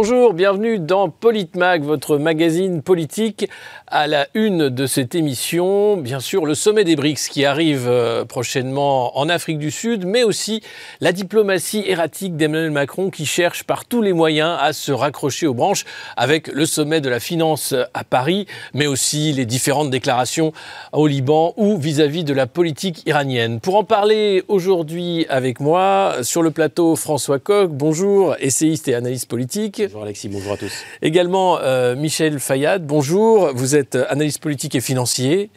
Bonjour, bienvenue dans Politmag, votre magazine politique. À la une de cette émission, bien sûr, le sommet des BRICS qui arrive euh, prochainement en Afrique du Sud, mais aussi la diplomatie erratique d'Emmanuel Macron qui cherche par tous les moyens à se raccrocher aux branches avec le sommet de la finance à Paris, mais aussi les différentes déclarations au Liban ou vis-à-vis de la politique iranienne. Pour en parler aujourd'hui avec moi, sur le plateau, François Coq, bonjour, essayiste et analyste politique. Bonjour Alexis, bonjour à tous. Également euh, Michel Fayad, bonjour. Vous êtes analyste politique et financier.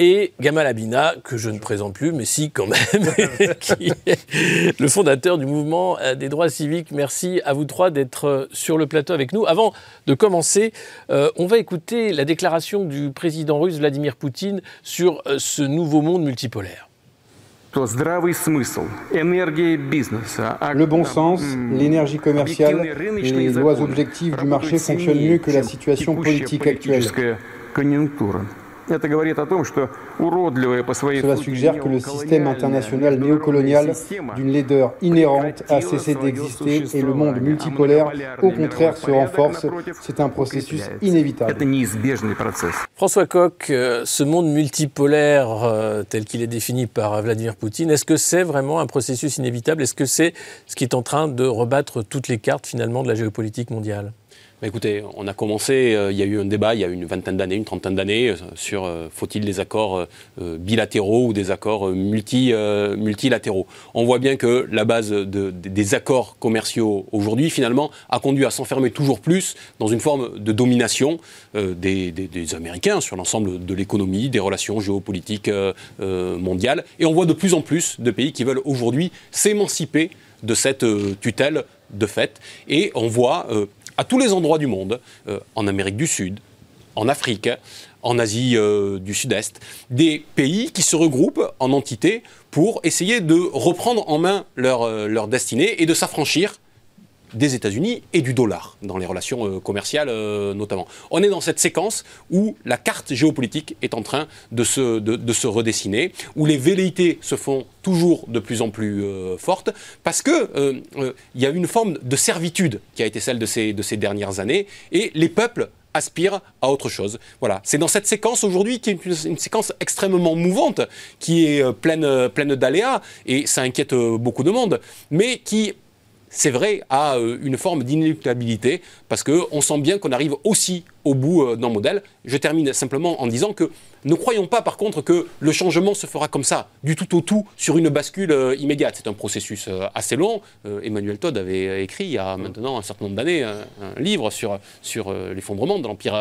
Et Gamal Abina, que je ne présente plus, mais si quand même, qui est le fondateur du mouvement euh, des droits civiques. Merci à vous trois d'être euh, sur le plateau avec nous. Avant de commencer, on va écouter la déclaration du président russe Vladimir Poutine sur ce nouveau monde multipolaire. Le bon sens, l'énergie commerciale et les lois objectives du marché fonctionnent mieux que la situation politique actuelle. Cela suggère que le système international néocolonial d'une laideur inhérente a cessé d'exister et le monde multipolaire, au contraire, se renforce. C'est un processus inévitable. François Koch, euh, ce monde multipolaire euh, tel qu'il est défini par Vladimir Poutine, est-ce que c'est vraiment un processus inévitable? Est-ce que c'est ce qui est en train de rebattre toutes les cartes finalement de la géopolitique mondiale? Écoutez, on a commencé, euh, il y a eu un débat il y a une vingtaine d'années, une trentaine d'années, euh, sur euh, faut-il des accords bilatéraux ou des accords multi, multilatéraux. On voit bien que la base des accords commerciaux aujourd'hui, finalement, a conduit à s'enfermer toujours plus dans une forme de domination des, des, Américains sur l'ensemble de l'économie, des relations géopolitiques mondiales. Et on voit de plus en plus de pays qui veulent aujourd'hui s'émanciper de cette tutelle de fait. Et on voit à tous les endroits du monde, euh, en Amérique du Sud, en Afrique, en Asie euh, du Sud-Est, des pays qui se regroupent en entités pour essayer de reprendre en main leur, euh, leur destinée et de s'affranchir des États-Unis et du dollar dans les relations euh, commerciales euh, notamment. On est dans cette séquence où la carte géopolitique est en train de se, de, se redessiner, où les velléités se font toujours de plus en plus euh, fortes, parce qu'il il y a une forme de servitude qui a été celle de ces, de ces dernières années, et les peuples aspirent à autre chose. Voilà, c'est dans cette séquence aujourd'hui qui est une, séquence extrêmement mouvante, qui est pleine, pleine d'aléas, et ça inquiète beaucoup de monde, mais qui c'est vrai, a euh, une forme d'inéluctabilité, parce qu'on sent bien qu'on arrive aussi au bout euh, d'un modèle. Je termine simplement en disant que ne croyons pas par contre que le changement se fera comme ça, du tout au tout, sur une bascule euh, immédiate. C'est un processus assez long. Emmanuel Todd avait écrit il y a maintenant un certain nombre d'années un, livre sur, sur l'effondrement de l'Empire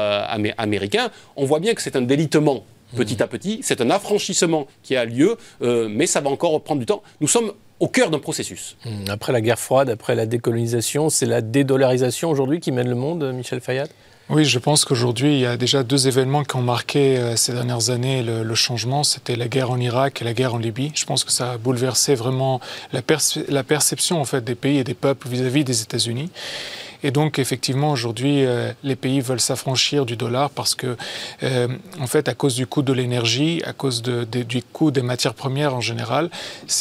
américain. On voit bien que c'est un délitement petit à petit. C'est un affranchissement qui a lieu, mais ça va encore prendre du temps. Nous sommes au cœur d'un processus. Hmm, après la guerre froide, après la décolonisation, c'est la dédollarisation aujourd'hui qui mène le monde, Michel Fayad? Oui, je pense qu'aujourd'hui, il y a déjà deux événements qui ont marqué euh, ces dernières années le, changement. C'était la guerre en Irak et la guerre en Libye. Je pense que ça a bouleversé vraiment la, la perception en fait, des pays et des peuples vis-à-vis des États-Unis. Et donc, effectivement, aujourd'hui, euh, les pays veulent s'affranchir du dollar parce que, euh, en fait, à cause du coût de l'énergie, à cause de, du coût des matières premières en général,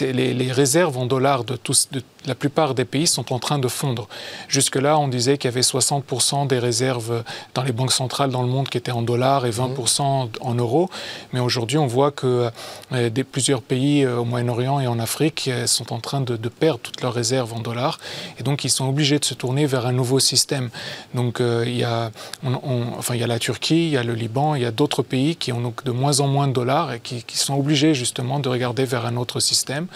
les, les, réserves en dollars de, tous, de la plupart des pays sont en train de fondre. Jusque-là, on disait qu'il y avait 60% des réserves dans les banques centrales dans le monde qui étaient en dollars et 20% en euros. Mais aujourd'hui, on voit que euh, des, plusieurs pays au Moyen-Orient et en Afrique sont en train de, de, perdre toutes leurs réserves en dollars. Et donc, ils sont obligés de se tourner vers un nouveau système. Donc euh, il, y a, enfin, il y a la Turquie, il y a le Liban, il y a d'autres pays qui ont donc de moins en moins de dollars et qui, sont obligés justement de regarder vers un autre système.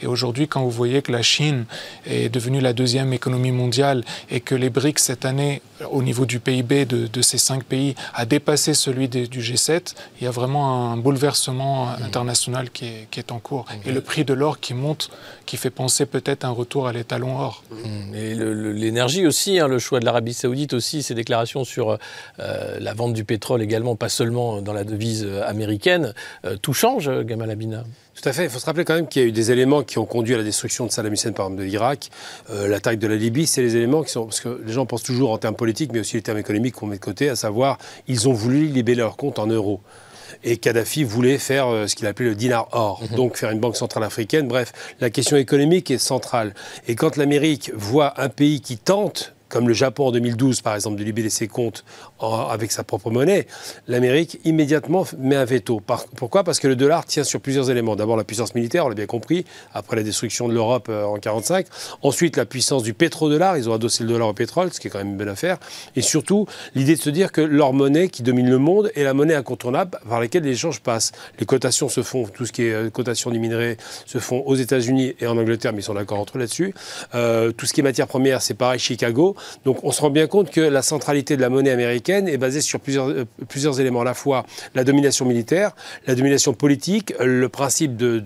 Et aujourd'hui, quand vous voyez que la Chine est devenue la deuxième économie mondiale et que les BRICS cette année, au niveau du PIB de, ces cinq pays, a dépassé celui du G7, il y a vraiment un bouleversement international qui est, en cours. Et le prix de l'or qui monte, qui fait penser peut-être un retour à l'étalon or. Mmh. Et l'énergie aussi, hein, le choix de l'Arabie saoudite aussi, ses déclarations sur euh, la vente du pétrole également, pas seulement dans la devise euh, américaine, euh, tout change, Gamal Abina tout à fait. Il faut se rappeler quand même qu'il y a eu des éléments qui ont conduit à la destruction de Saddam Hussein, par exemple, de l'Irak. Euh, l'attaque de la Libye, c'est les éléments qui sont. Parce que les gens pensent toujours en termes politiques, mais aussi les termes économiques qu'on met de côté, à savoir, ils ont voulu libérer leur compte en euros. Et Kadhafi voulait faire euh, ce qu'il appelait le dinar or, mhm. donc faire une banque centrale africaine. Bref, la question économique est centrale. Et quand l'Amérique voit un pays qui tente comme le Japon en 2012 par exemple, de libérer ses comptes avec sa propre monnaie, l'Amérique immédiatement met un veto. pourquoi? Parce que le dollar tient sur plusieurs éléments. D'abord la puissance militaire, on l'a bien compris, après la destruction de l'Europe euh, en 1945. Ensuite la puissance du pétrodollar, ils ont adossé le dollar au pétrole, ce qui est quand même une bonne affaire. Et surtout l'idée de se dire que leur monnaie qui domine le monde est la monnaie incontournable par laquelle les échanges passent. Les cotations se font, tout ce qui est euh, cotation du minerai se font aux États-Unis et en Angleterre, mais ils sont d'accord entre eux là-dessus. Euh, tout ce qui est matière première, c'est pareil, Chicago. Donc on se rend bien compte que la centralité de la monnaie américaine est basée sur plusieurs, euh, éléments. À la fois la domination militaire, la domination politique, le principe de,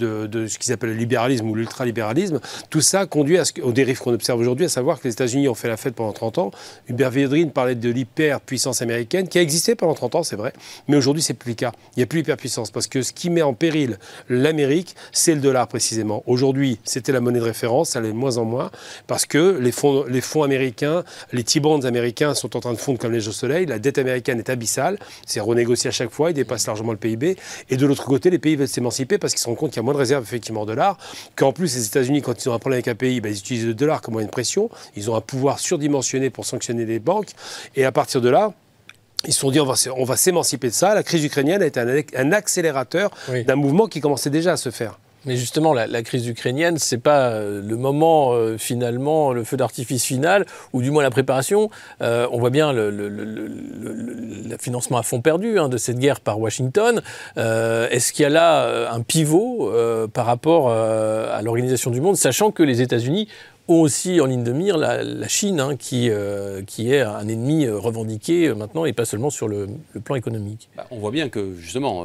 ce qu'ils appellent le libéralisme ou l'ultralibéralisme. Tout ça conduit à ce, aux dérives qu'on observe aujourd'hui, à savoir que les États-Unis ont fait la fête pendant 30 ans. Hubert Védrine parlait de l'hyperpuissance américaine, qui a existé pendant 30 ans, c'est vrai, mais aujourd'hui, c'est plus le cas. Il n'y a plus l'hyperpuissance parce que ce qui met en péril l'Amérique, c'est le dollar précisément. Aujourd'hui, c'était la monnaie de référence, ça l'est de moins en moins, parce que les fonds américains, les T-bonds américains sont en train de fondre comme les au soleil, la dette américaine est abyssale, c'est renégocié à chaque fois, il dépasse largement le PIB, et de l'autre côté, les pays veulent s'émanciper parce qu'ils se rendent compte qu'il y a moins de réserves effectivement en dollars, qu'en plus les États-Unis, quand ils ont un problème avec un pays, ben, ils utilisent le dollar comme moyen de pression, ils ont un pouvoir surdimensionné pour sanctionner les banques, et à partir de là, ils se sont dit on va, on va s'émanciper de ça. La crise ukrainienne a été un, accélérateur d'un mouvement qui commençait déjà à se faire. Mais justement, la, crise ukrainienne, c'est pas euh, le moment euh, finalement, le feu d'artifice final, ou du moins la préparation. Euh, on voit bien le, financement à fond perdu hein, de cette guerre par Washington. Est-ce qu'il y a là un pivot par rapport à l'organisation du monde, sachant que les États-Unis ont aussi en ligne de mire la, Chine, hein, qui, euh, qui est un ennemi euh, revendiqué euh, maintenant et pas seulement sur le, plan économique. Bah, on voit bien que justement,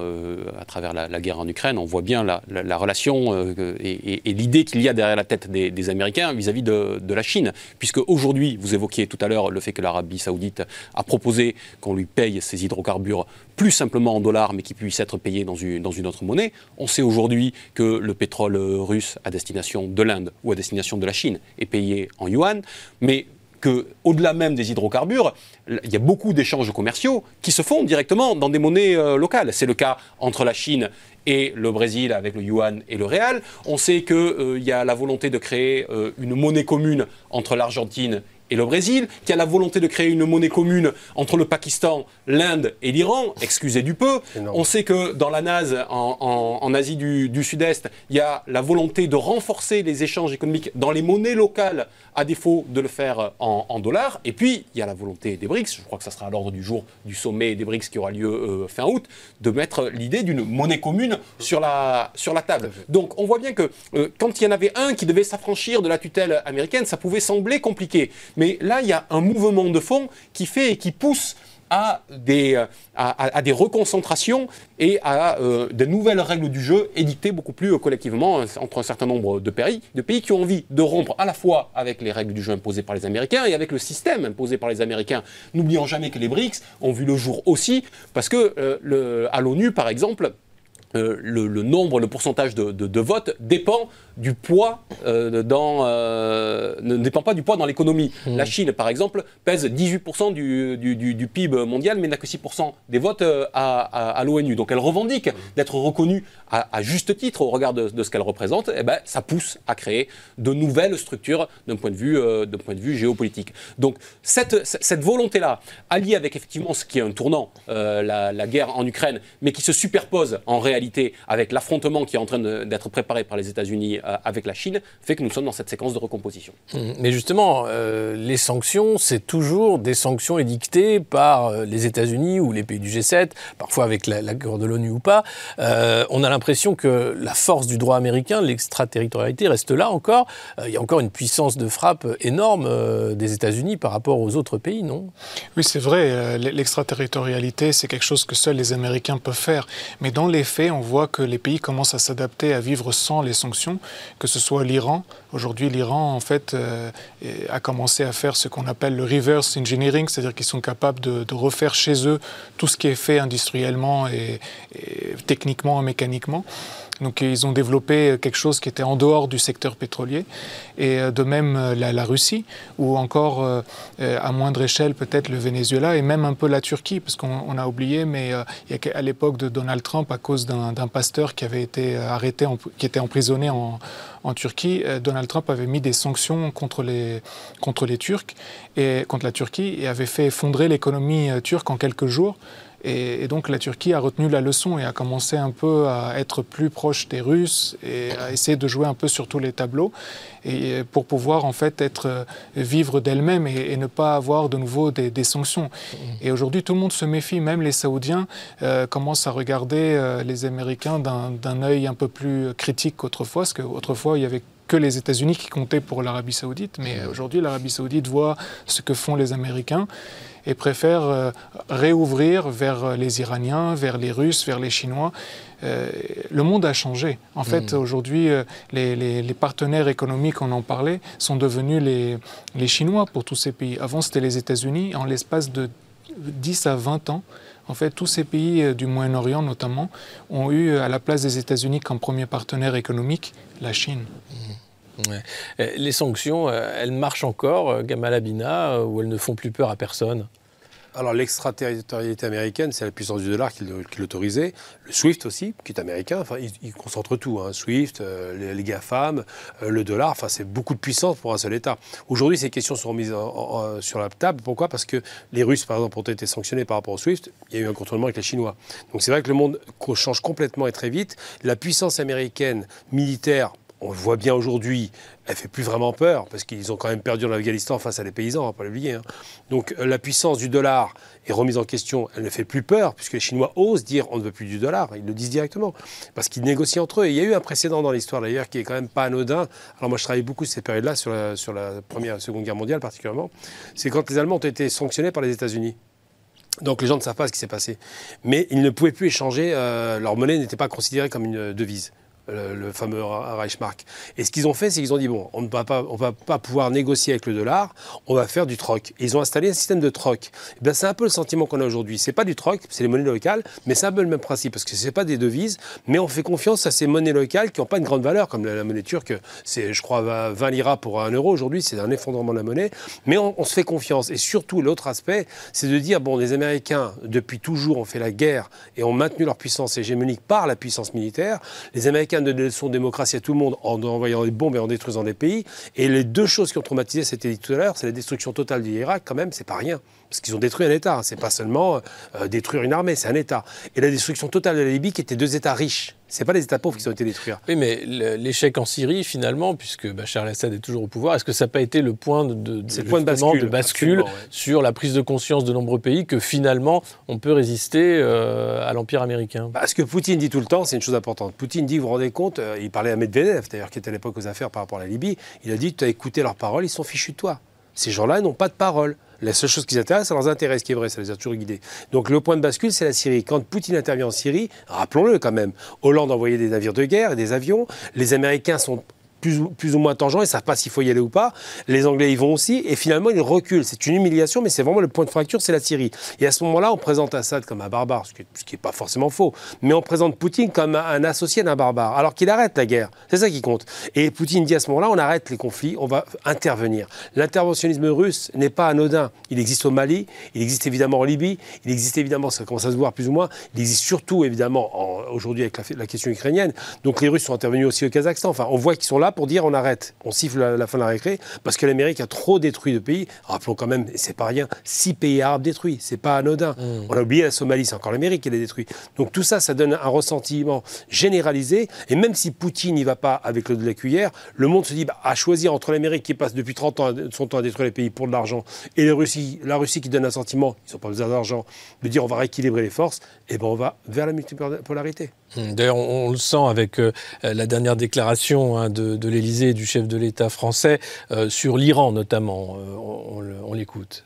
à travers la, guerre en Ukraine, on voit bien la, relation et, l'idée qu'il y a derrière la tête des, Américains vis-à-vis de, la Chine. Puisque aujourd'hui, vous évoquiez tout à l'heure le fait que l'Arabie saoudite a proposé qu'on lui paye ses hydrocarbures plus simplement en dollars, mais qui puissent être payés dans une, dans une autre monnaie. On sait aujourd'hui que le pétrole russe à destination de l'Inde ou à destination de la Chine est payé en yuan, mais qu'au-delà même des hydrocarbures, il y a beaucoup d'échanges commerciaux qui se font directement dans des monnaies euh, locales. C'est le cas entre la Chine et le Brésil avec le yuan et le réal. On sait qu'il euh, y a la volonté de créer euh, une monnaie commune entre l'Argentine et le Brésil, qui a la volonté de créer une monnaie commune entre le Pakistan, l'Inde et l'Iran, excusez du peu. On sait que dans la NAS, en, Asie du, Sud-Est, il y a la volonté de renforcer les échanges économiques dans les monnaies locales, à défaut de le faire en, dollars. Et puis, il y a la volonté des BRICS, je crois que ça sera à l'ordre du jour du sommet des BRICS qui aura lieu euh, fin août, de mettre l'idée d'une monnaie commune sur la, sur la table. Donc, on voit bien que euh, quand il y en avait un qui devait s'affranchir de la tutelle américaine, ça pouvait sembler compliqué. Mais là, il y a un mouvement de fond qui fait et qui pousse à des, euh, reconcentrations et à euh, de nouvelles règles du jeu édictées beaucoup plus euh, collectivement entre un certain nombre de pays, de pays qui ont envie de rompre à la fois avec les règles du jeu imposées par les Américains et avec le système imposé par les Américains. N'oublions jamais que les BRICS ont vu le jour aussi, parce que à l'ONU, par exemple, le, nombre, le pourcentage de, de, de votes dépend du poids euh, dans, euh, ne dépend pas du poids dans l'économie. Mmh. La Chine, par exemple, pèse 18% du, du, PIB mondial, mais n'a que 6% des votes euh, à, l'ONU. Donc elle revendique d'être reconnue à, juste titre au regard de, ce qu'elle représente. Et eh ben, ça pousse à créer de nouvelles structures d'un point, de vue, point de vue géopolitique. Donc cette, cette volonté-là, alliée avec effectivement ce qui est un tournant, la, la, guerre en Ukraine, mais qui se superpose en réalité avec l'affrontement qui est en train d'être préparé par les États-Unis euh, avec la Chine fait que nous sommes dans cette séquence de recomposition. Mmh. Mais justement, euh, les sanctions, c'est toujours des sanctions édictées par euh, les États-Unis ou les pays du G7, parfois avec l'accord de l'ONU ou pas. on a l'impression que la force du droit américain, l'extraterritorialité, reste là encore. il y a encore une puissance de frappe énorme des États-Unis par rapport aux autres pays, non? Oui, c'est vrai. L'extraterritorialité, c'est quelque chose que seuls les Américains peuvent faire. Mais dans les faits, on voit que les pays commencent à s'adapter à vivre sans les sanctions que ce soit l'Iran. Aujourd'hui, l'Iran, en fait, euh, a commencé à faire ce qu'on appelle le reverse engineering, c'est-à-dire qu'ils sont capables de, refaire chez eux tout ce qui est fait industriellement et, techniquement et mécaniquement. Donc ils ont développé quelque chose qui était en dehors du secteur pétrolier. Et de même la, Russie, ou encore à moindre échelle peut-être le Venezuela et même un peu la Turquie, parce qu'on a oublié, mais à l'époque de Donald Trump, à cause d'un pasteur qui avait été arrêté, qui était emprisonné en, en Turquie, Donald Trump avait mis des sanctions contre les, contre les Turcs et contre la Turquie et avait fait effondrer l'économie turque en quelques jours. Et, donc la Turquie a retenu la leçon et a commencé un peu à être plus proche des Russes et à essayer de jouer un peu sur tous les tableaux et pour pouvoir en fait être vivre d'elle-même et, ne pas avoir de nouveau des, sanctions. Et aujourd'hui tout le monde se méfie, même les Saoudiens euh, commencent à regarder euh, les Américains d'un œil un peu plus critique qu'autrefois, parce qu'autrefois il y avait que les États-Unis qui comptaient pour l'Arabie saoudite, mais mmh. aujourd'hui l'Arabie saoudite voit ce que font les Américains et préfère euh, réouvrir vers euh, les Iraniens, vers les Russes, vers les Chinois. Euh, le monde a changé. En fait, hmm. aujourd'hui, les, partenaires économiques, on en parlait, sont devenus les, les Chinois pour tous ces pays. Avant, c'était les États-Unis. En l'espace de 10 à 20 ans, en fait, tous ces pays du Moyen-Orient notamment ont eu à la place des États-Unis comme premier partenaire économique la Chine. Hmm. Euh, les sanctions, euh, elles marchent encore, euh, Gamal Abina, ou elles ne font plus peur à personne? Alors l'extraterritorialité américaine, c'est la puissance du dollar qui, l'autorisait. Le SWIFT aussi, qui est américain, enfin, il, concentre tout. Hein. SWIFT, les, GAFAM, le dollar, enfin, c'est beaucoup de puissance pour un seul État. Aujourd'hui, ces questions sont mises sur la table. Pourquoi? Parce que les Russes, par exemple, ont été sanctionnés par rapport au SWIFT. Il y a eu un contournement avec les Chinois. Donc c'est vrai que le monde change complètement et très vite. La puissance américaine militaire on le voit bien aujourd'hui, elle fait plus vraiment peur, parce qu'ils ont quand même perdu en Afghanistan face à les paysans, on va pas l'oublier. Hein. Donc euh, la puissance du dollar est remise en question, elle ne fait plus peur, puisque les Chinois osent dire on ne veut plus du dollar, ils le disent directement, parce qu'ils négocient entre eux. il y a eu un précédent dans l'histoire d'ailleurs qui est quand même pas anodin. Alors moi je travaille beaucoup sur la, sur la Première et Seconde Guerre mondiale particulièrement, c'est quand les Allemands ont été sanctionnés par les États-Unis. Donc les gens ne savent pas ce qui s'est passé. Mais ils ne pouvaient plus échanger, euh, leur monnaie n'était pas considérée comme une devise le, fameux Reichsmark. Et ce qu'ils ont fait, c'est qu'ils ont dit bon, on ne va pas, on va pas pouvoir négocier avec le dollar, on va faire du troc. Et ils ont installé un système de troc. Eh c'est un peu le sentiment qu'on a aujourd'hui. C'est pas du troc, c'est les monnaies locales, mais c'est un peu le même principe parce que c'est pas des devises, mais on fait confiance à ces monnaies locales qui n'ont pas une grande valeur, comme la, monnaie turque. C'est, je crois, 20 liras pour un euro aujourd'hui. C'est un effondrement de la monnaie, mais on, on se fait confiance. Et surtout, l'autre aspect, c'est de dire bon, les Américains depuis toujours ont fait la guerre et ont maintenu leur puissance hégémonique par la puissance militaire. Les Américains de des leçons de démocratie à tout le monde en envoyant des bombes et en détruisant des pays. Et les deux choses qui ont traumatisé, c'était dit tout à l'heure, c'est la destruction totale de l'Irak, quand même, c'est pas rien. Parce qu'ils ont détruit un État. C'est pas seulement euh, détruire une armée, c'est un État. Et la destruction totale de la Libye, qui était deux États riches. C'est pas les États pauvres qui ont été détruits. Oui, mais l'échec en Syrie, finalement, puisque Bachar el-Assad est toujours au pouvoir, est-ce que ça n'a pas été le point de, de, point de bascule, de bascule sur la prise de conscience de nombreux pays que finalement on peut résister euh, à l'empire américain? Bah, Ce que Poutine dit tout le temps, c'est une chose importante. Poutine dit, vous vous rendez compte, euh, il parlait à Medvedev, d'ailleurs, qui était à l'époque aux affaires par rapport à la Libye, il a dit, tu as écouté leurs paroles, ils sont fichus de toi. Ces gens-là n'ont pas de parole. La seule chose qui les intéresse, c'est leurs intérêts, ce qui est vrai, ça les a toujours guidés. Donc le point de bascule, c'est la Syrie. Quand Poutine intervient en Syrie, rappelons-le quand même, Hollande envoyait des navires de guerre et des avions, les Américains sont plus ou, moins tangent, ils ne savent pas s'il faut y aller ou pas. Les Anglais y vont aussi, et finalement ils reculent. C'est une humiliation, mais c'est vraiment le point de fracture, c'est la Syrie. Et à ce moment-là, on présente Assad comme un barbare, ce qui n'est pas forcément faux, mais on présente Poutine comme un associé d'un barbare, alors qu'il arrête la guerre. C'est ça qui compte. Et Poutine dit à ce moment-là, on arrête les conflits, on va intervenir. L'interventionnisme russe n'est pas anodin. Il existe au Mali, il existe évidemment en Libye, il existe évidemment, ça commence à se voir plus ou moins, il existe surtout évidemment aujourd'hui avec la question ukrainienne. Donc les Russes sont intervenus aussi au Kazakhstan. Enfin, on voit qu'ils sont là pour dire on arrête, on siffle la, fin de la récré, parce que l'Amérique a trop détruit de pays. Rappelons quand même, c'est pas rien, six pays arabes détruits, c'est pas anodin. Mmh. On a oublié la Somalie, c'est encore l'Amérique qui les détruit. Donc tout ça, ça donne un ressentiment généralisé, et même si Poutine n'y va pas avec le de la cuillère, le monde se dit, bah, à choisir entre l'Amérique qui passe depuis 30 ans son temps à détruire les pays pour de l'argent, et la Russie, la Russie qui donne un sentiment, ils n'ont pas besoin d'argent, de dire on va rééquilibrer les forces, et ben on va vers la multipolarité. Mmh. D'ailleurs, on, le sent avec euh, la dernière déclaration hein, de, de l'Élysée du chef de l'État français euh, sur l'Iran notamment. Euh, on, l'écoute.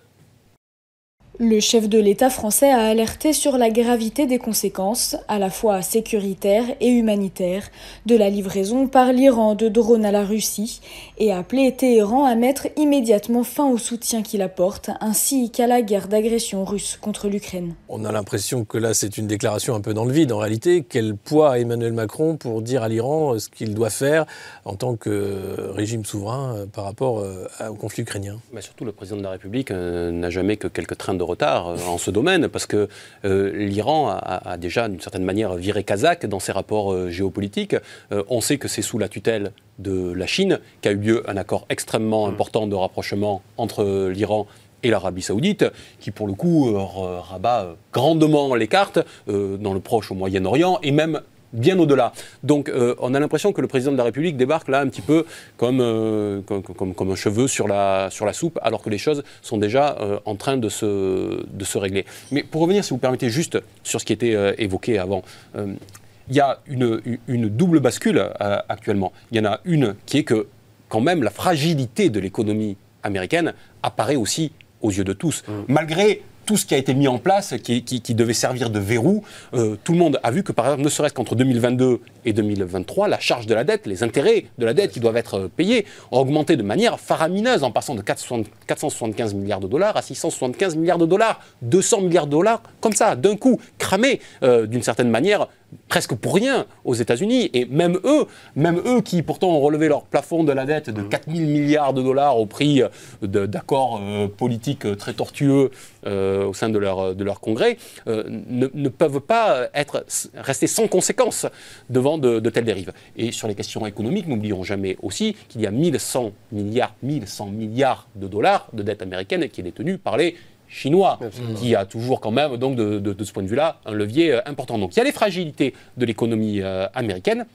Le chef de l'État français a alerté sur la gravité des conséquences, à la fois sécuritaires et humanitaires, de la livraison par l'Iran de drones à la Russie et a appelé Téhéran à mettre immédiatement fin au soutien qu'il apporte, ainsi qu'à la guerre d'agression russe contre l'Ukraine. On a l'impression que là, c'est une déclaration un peu dans le vide. En réalité, quel poids a Emmanuel Macron pour dire à l'Iran ce qu'il doit faire en tant que régime souverain euh, par rapport euh, au conflit ukrainien? Mais Surtout, le président de la République euh, n'a jamais que quelques trains de retard euh, en ce domaine, parce que euh, l'Iran a, a, déjà, d'une certaine manière, viré kazakh dans ses rapports euh, géopolitiques. Euh, on sait que c'est sous la tutelle de la Chine qu'a eu lieu un accord extrêmement important de rapprochement entre l'Iran et l'Arabie saoudite, qui pour le coup rabat grandement les cartes dans le Proche au Moyen-Orient et même bien au-delà. Donc euh, on a l'impression que le président de la République débarque là un petit peu comme, euh, comme, comme, comme, un cheveu sur la, sur la soupe, alors que les choses sont déjà euh, en train de se, de se régler. Mais pour revenir, si vous permettez, juste sur ce qui était évoqué avant. il y a une, une double bascule actuellement. Il y en a une qui est que quand même la fragilité de l'économie américaine apparaît aussi aux yeux de tous. Mmh. Malgré tout ce qui a été mis en place, qui, devait servir de verrou, euh, tout le monde a vu que, par exemple, ne serait-ce qu'entre 2022 et 2023, la charge de la dette, les intérêts de la dette qui doivent être payés, ont augmenté de manière faramineuse, en passant de 475 milliards de dollars à 675 milliards de dollars, 200 milliards de dollars, comme ça, d'un coup, cramés, euh, d'une certaine manière, presque pour rien aux États-Unis. Et même eux, même eux qui pourtant ont relevé leur plafond de la dette de 4 000 milliards de dollars au prix d'accords euh, politiques très tortueux euh, au sein de leur, de leur congrès, euh, ne, ne, peuvent pas être, rester sans conséquence devant de, de, telles dérives. Et sur les questions économiques, n'oublions jamais aussi qu'il y a 1100 milliards, 1100 milliards de dollars de dette américaine qui est détenue par les chinois, Absolument. qui a toujours quand même, donc de, de, de ce point de vue-là, un levier euh, important. Donc il y a les fragilités de l'économie euh, américaine.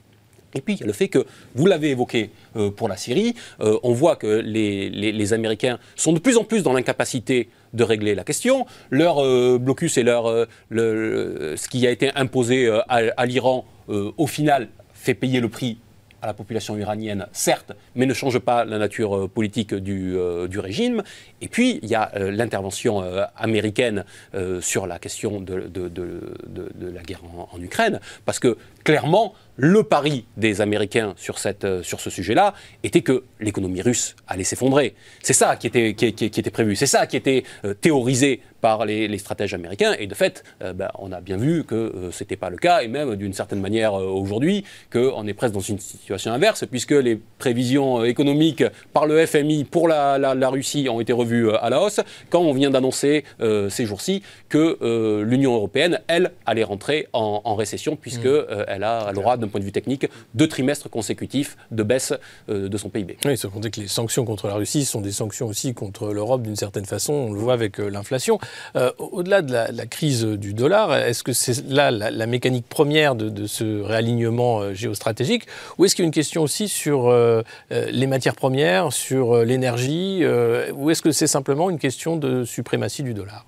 Et puis il y a le fait que, vous l'avez évoqué euh, pour la Syrie, euh, on voit que les, les, les, Américains sont de plus en plus dans l'incapacité de régler la question. Leur euh, blocus et leur, le, le, ce qui a été imposé à, à l'Iran, au final, fait payer le prix à la population iranienne, certes, mais ne change pas la nature euh, politique du, euh, du, régime. Et puis, il y a euh, l'intervention américaine sur la question de, la guerre en, Ukraine, parce que clairement, le pari des Américains sur, cette, sur ce sujet-là était que l'économie russe allait s'effondrer. C'est ça qui était, qui, qui, qui était prévu, c'est ça qui était théorisé par les, les, stratèges américains. Et de fait, euh, ben, on a bien vu que euh, ce n'était pas le cas, et même d'une certaine manière euh, aujourd'hui, qu'on est presque dans une situation inverse, puisque les prévisions économiques par le FMI pour la, la, la Russie ont été revues à la hausse, quand on vient d'annoncer ces jours-ci que l'Union européenne, elle, allait rentrer en, en récession, puisqu'elle mmh. elle, elle aura, d'un point de vue technique, deux trimestres consécutifs de baisse de son PIB. Oui, sans compter que les sanctions contre la Russie sont des sanctions aussi contre l'Europe d'une certaine façon, on le voit avec l'inflation. Euh, Au-delà de la, crise du dollar, est-ce que c'est là la, mécanique première de, ce réalignement euh, géostratégique? Ou est-ce qu'il y a une question aussi sur euh, les matières premières, sur euh, l'énergie ou est-ce que c'est simplement une question de suprématie du dollar?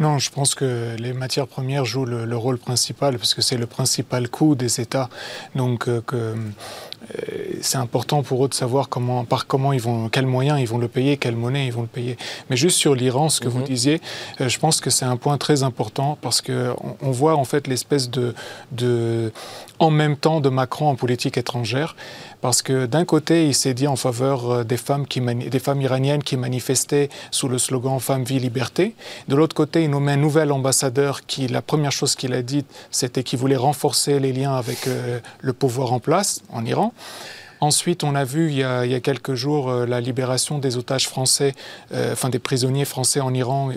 Non, je pense que les matières premières jouent le, le rôle principal parce que c'est le principal coût des États. Donc, euh, que c'est important pour eux de savoir comment, par comment ils vont, quels moyens ils vont le payer, quelle monnaie ils vont le payer. Mais juste sur l'Iran, ce que mm -hmm. vous disiez, euh, je pense que c'est un point très important parce que on, voit en fait l'espèce de, de, en même temps de Macron en politique étrangère, parce que d'un côté, il s'est dit en faveur des femmes, qui des femmes iraniennes qui manifestaient sous le slogan Femme, vie, liberté. De l'autre côté, il nommait un nouvel ambassadeur qui, la première chose qu'il a dit, c'était qu'il voulait renforcer les liens avec euh, le pouvoir en place en Iran. Ensuite, on a vu il y a, il y a quelques jours euh, la libération des otages français, euh, enfin des prisonniers français en Iran, euh,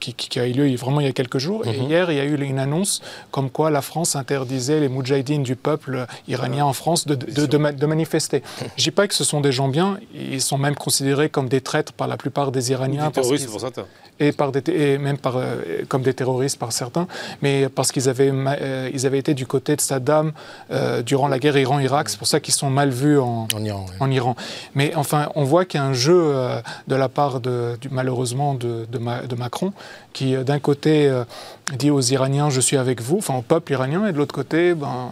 qui, qui, a eu lieu vraiment il y a quelques jours. Mm -hmm. Et mhm. hier, il y a eu une annonce comme quoi la France interdisait les moudjahidines du peuple iranien en France de, de, de, de manifester. Je dis pas que ce sont des gens bien, ils sont même considérés comme des traîtres par la plupart des Iraniens. Des terroristes pour certains. Et, par des, et même par, euh, comme des terroristes par certains, mais parce qu'ils avaient, ils avaient été du côté de Saddam durant la guerre Iran-Irak. C'est pour ça qu'ils sont mal vus en, en, Iran, oui. en, Iran, Mais enfin, on voit qu'il y a un jeu euh, de la part, de, du, malheureusement, de, de, Ma, de Macron, qui euh, d'un côté euh, dit aux Iraniens, je suis avec vous, enfin au peuple iranien, et de l'autre côté, ben,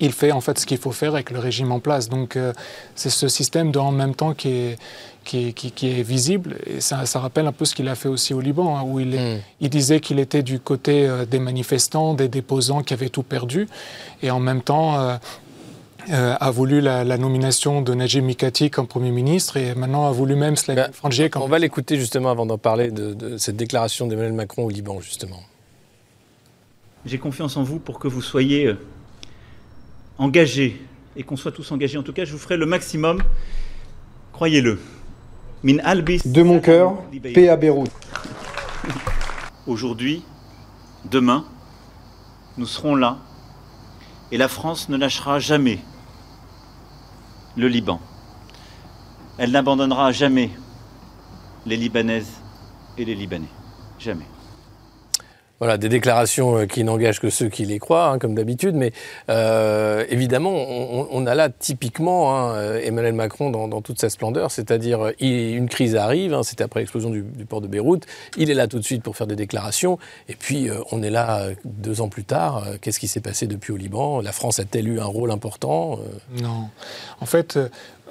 il fait en fait ce qu'il faut faire avec le régime en place. Donc euh, c'est ce système de en même temps qui est, qui, qui, est visible. Et ça, ça, rappelle un peu ce qu'il a fait aussi au Liban, hein, où il, hmm. il disait qu'il était du côté euh, des manifestants, des déposants qui avaient tout perdu. Et en même temps, euh, a voulu la, nomination de Najib Mikati comme Premier ministre et maintenant a voulu même se ben, comme... On va l'écouter justement avant d'en parler de, de cette déclaration d'Emmanuel Macron au Liban, justement. J'ai confiance en vous pour que vous soyez engagés et qu'on soit tous engagés. En tout cas, je vous ferai le maximum, croyez-le. De mon cœur, paix à Beyrouth. Aujourd'hui, demain, nous serons là et la France ne lâchera jamais le Liban. Elle n'abandonnera jamais les Libanaises et les Libanais. Jamais. Voilà, des déclarations euh, qui n'engagent que ceux qui les croient, hein, comme d'habitude, mais euh, évidemment, on, a là typiquement hein, euh, Emmanuel Macron dans, toute sa splendeur, c'est-à-dire une crise arrive, hein, c'était après l'explosion du, port de Beyrouth, il est là tout de suite pour faire des déclarations, et puis on est là deux ans plus tard, qu'est-ce qui s'est passé depuis au Liban? La France a-t-elle eu un rôle important? Non, en fait,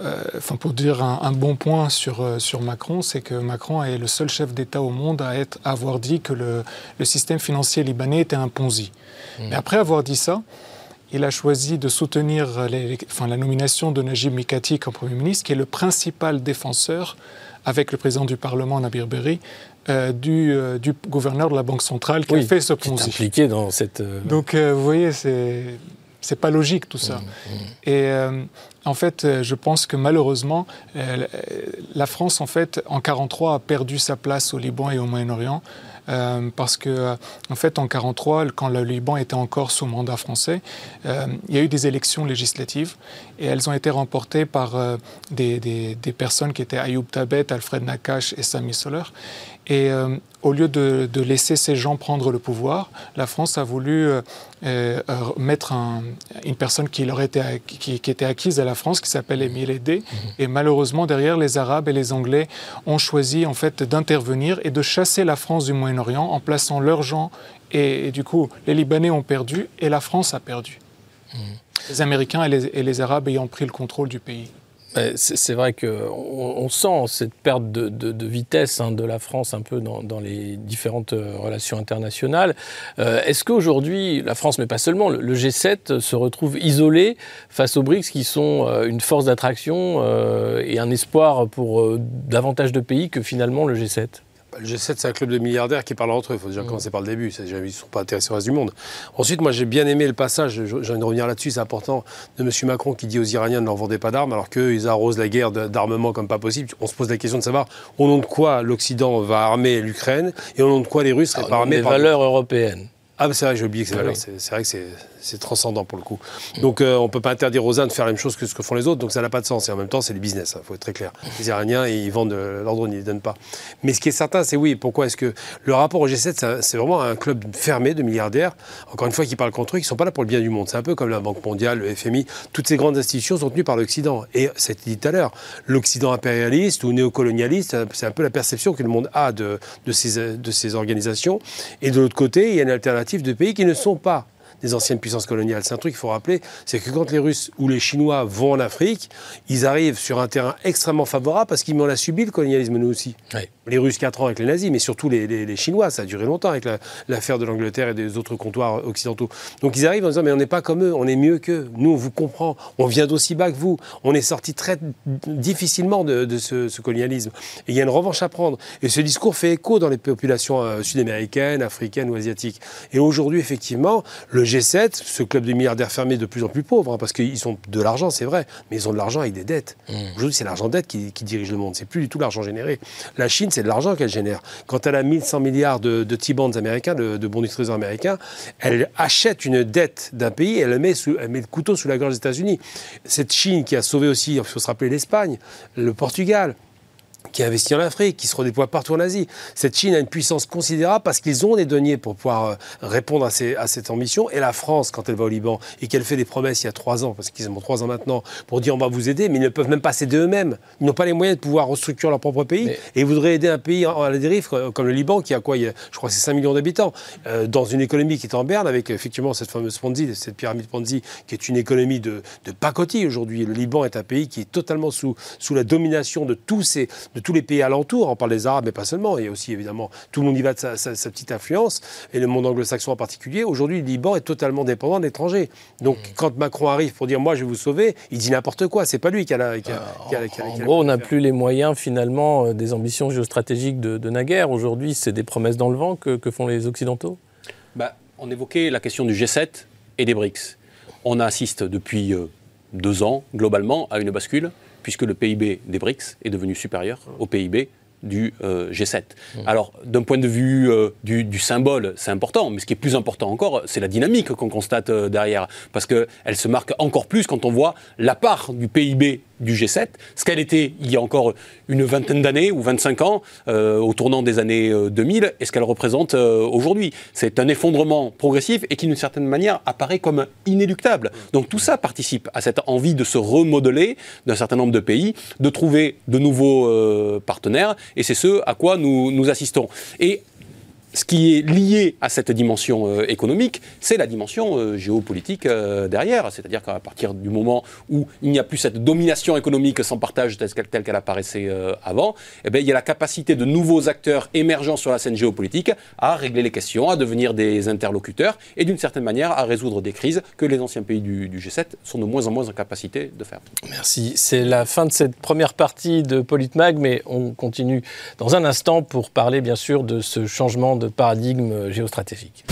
euh, enfin, pour dire un, bon point sur, euh, sur Macron, c'est que Macron est le seul chef d'État au monde à, être, avoir dit que le, le, système financier libanais était un Ponzi. Mmh. Mais après avoir dit ça, il a choisi de soutenir les, enfin, la nomination de Najib Mikati comme Premier ministre, qui est le principal défenseur, avec le président du Parlement, Nabir Berri, euh, du, du, gouverneur de la Banque centrale qui a fait ce Ponzi. Qui est impliqué dans cette... Donc, vous voyez, c'est c'est pas logique tout ça. Mmh, mmh. Et en fait, euh, je pense que malheureusement, euh, la France, en fait, en 43, a perdu sa place au Liban et au Moyen-Orient. parce que, en fait, en 43, quand le Liban était encore sous mandat français, il y a eu des élections législatives et elles ont été remportées par des, personnes qui étaient Ayoub Tabet, Alfred Nakash et Sami Soler. Et euh, au lieu de, laisser ces gens prendre le pouvoir, la France a voulu euh, euh, mettre une personne qui, leur était, qui, était acquise à la France, qui s'appelle Émile Aidé. Mhm. Et malheureusement, derrière, les Arabes et les Anglais ont choisi en fait d'intervenir et de chasser la France du Moyen-Orient en plaçant leurs gens. Et, du coup, les Libanais ont perdu et la France a perdu. Mhm. Les Américains et les, et les Arabes ayant pris le contrôle du pays. C'est vrai qu'on on sent cette perte de, vitesse hein, de la France un peu dans, les différentes euh, relations internationales. Euh, est-ce qu'aujourd'hui, la France, mais pas seulement, le, G7 se retrouve isolé face aux BRICS qui sont euh, une force d'attraction et un espoir pour davantage de pays que finalement le G7 le G7, c'est un club de milliardaires qui parlent entre eux. Il faut déjà mm. commencer par le début. Ils ne sont pas intéressés au reste du monde. Ensuite, moi, j'ai bien aimé le passage, j'ai envie de revenir là-dessus, c'est important, de M. Macron qui dit aux Iraniens de ne leur vendez pas d'armes, alors qu'eux, ils arrosent la guerre d'armement comme pas possible. On se pose la question de savoir au nom de quoi l'Occident va armer l'Ukraine et au nom de quoi les Russes seraient pas armés par. valeurs européennes. Ah, c'est vrai, j'ai oublié que c'est ah C'est vrai que c'est c'est transcendant pour le coup. Donc euh, on ne peut pas interdire aux Indes de faire la même chose que ce que font les autres, donc ça n'a pas de sens. Et en même temps, c'est du business, il hein, faut être très clair. Les Iraniens, ils vendent l'ordre, ils ne les donnent pas. Mais ce qui est certain, c'est oui, pourquoi est-ce que le rapport au G7, c'est vraiment un club fermé de milliardaires, encore une fois, qui parlent contre eux, qui ne sont pas là pour le bien du monde. C'est un peu comme la Banque mondiale, le FMI, toutes ces grandes institutions sont tenues par l'Occident. Et c'était dit tout à l'heure, l'Occident impérialiste ou néocolonialiste, c'est un peu la perception que le monde a de, ces, de ces organisations. Et de l'autre côté, il y a une alternative de pays qui ne sont pas des anciennes puissances coloniales. C'est un truc qu'il faut rappeler, c'est que quand les Russes ou les Chinois vont en Afrique, ils arrivent sur un terrain extrêmement favorable parce qu'ils ont subi subi le colonialisme nous aussi. Les Russes 4 ans avec les nazis, mais surtout les, Chinois, ça a duré longtemps avec l'affaire de l'Angleterre et des autres comptoirs occidentaux. Donc ils arrivent en disant mais on n'est pas comme eux, on est mieux qu'eux. Nous on vous comprend, on vient d'aussi bas que vous, on est sorti très difficilement de, ce, colonialisme. Et il y a une revanche à prendre. Et ce discours fait écho dans les populations euh, sud-américaines, africaines ou asiatiques. Et aujourd'hui effectivement, le G7, ce club de milliardaires fermés de plus en plus pauvres, hein, parce qu'ils ont de l'argent, c'est vrai, mais ils ont de l'argent avec des dettes. Mmh. Aujourd'hui, c'est l'argent dette qui, dirige le monde, c'est plus du tout l'argent généré. La Chine, c'est de l'argent qu'elle génère. Quand elle a 1100 milliards de, de T-bonds américains, de, bons du trésor américains, elle achète une dette d'un pays elle met, elle met le couteau sous la gorge des États-Unis. Cette Chine qui a sauvé aussi, il faut se rappeler l'Espagne, le Portugal, qui investit en Afrique, qui se redéploie partout en Asie. Cette Chine a une puissance considérable parce qu'ils ont des deniers pour pouvoir euh, répondre à, cette ambition. Et la France, quand elle va au Liban et qu'elle fait des promesses il y a trois ans, parce qu'ils ont trois ans maintenant, pour dire on va vous aider, mais ils ne peuvent même pas s'aider eux-mêmes. Ils n'ont pas les moyens de pouvoir restructurer leur propre pays. Et ils voudraient aider un pays à la dérive comme le Liban, qui a quoi Je crois que c'est 5 millions d'habitants, euh, dans une économie qui est en berne, avec effectivement cette fameuse Ponzi, cette pyramide Ponzi, qui est une économie de, de pacotille aujourd'hui. Le Liban est un pays qui est totalement sous, sous la domination de tous ces de tous les pays alentours. On parle des Arabes, mais pas seulement. Il y a aussi, évidemment, tout le monde y va de sa, petite influence, et le monde anglo-saxon en particulier. Aujourd'hui, le Liban est totalement dépendant d'étrangers. Donc, mmh. quand Macron arrive pour dire Moi, je vais vous sauver, il dit n'importe quoi. C'est pas lui qui a la. en, gros, on n'a plus les moyens, finalement, euh, des ambitions géostratégiques de, de naguère. Aujourd'hui, c'est des promesses dans le vent que, font les Occidentaux? Bah, On évoquait la question du G7 et des BRICS. On assiste depuis euh, deux ans, globalement, à une bascule puisque le PIB des BRICS est devenu supérieur au PIB du euh, G7. Mmh. Alors, d'un point de vue euh, du, symbole, c'est important, mais ce qui est plus important encore, c'est la dynamique qu'on constate euh, derrière, parce qu'elle se marque encore plus quand on voit la part du PIB du G7, ce qu'elle était il y a encore une vingtaine d'années ou 25 ans, au tournant des années 2000, et ce qu'elle représente aujourd'hui. C'est un effondrement progressif et qui, d'une certaine manière, apparaît comme inéluctable. Donc tout ça participe à cette envie de se remodeler d'un certain nombre de pays, de trouver de nouveaux partenaires et c'est ce à quoi nous, nous assistons. Ce qui est lié à cette dimension euh, économique, c'est la dimension euh, géopolitique euh, derrière. C'est-à-dire qu'à partir du moment où il n'y a plus cette domination économique sans partage telle qu'elle apparaissait avant, eh bien, il y a la capacité de nouveaux acteurs émergents sur la scène géopolitique à régler les questions, à devenir des interlocuteurs et d'une certaine manière à résoudre des crises que les anciens pays du, du G7 sont de moins en moins en capacité de faire. Merci. C'est la fin de cette première partie de Politmag, mais on continue dans un instant pour parler bien sûr de ce changement de paradigme géostratégique.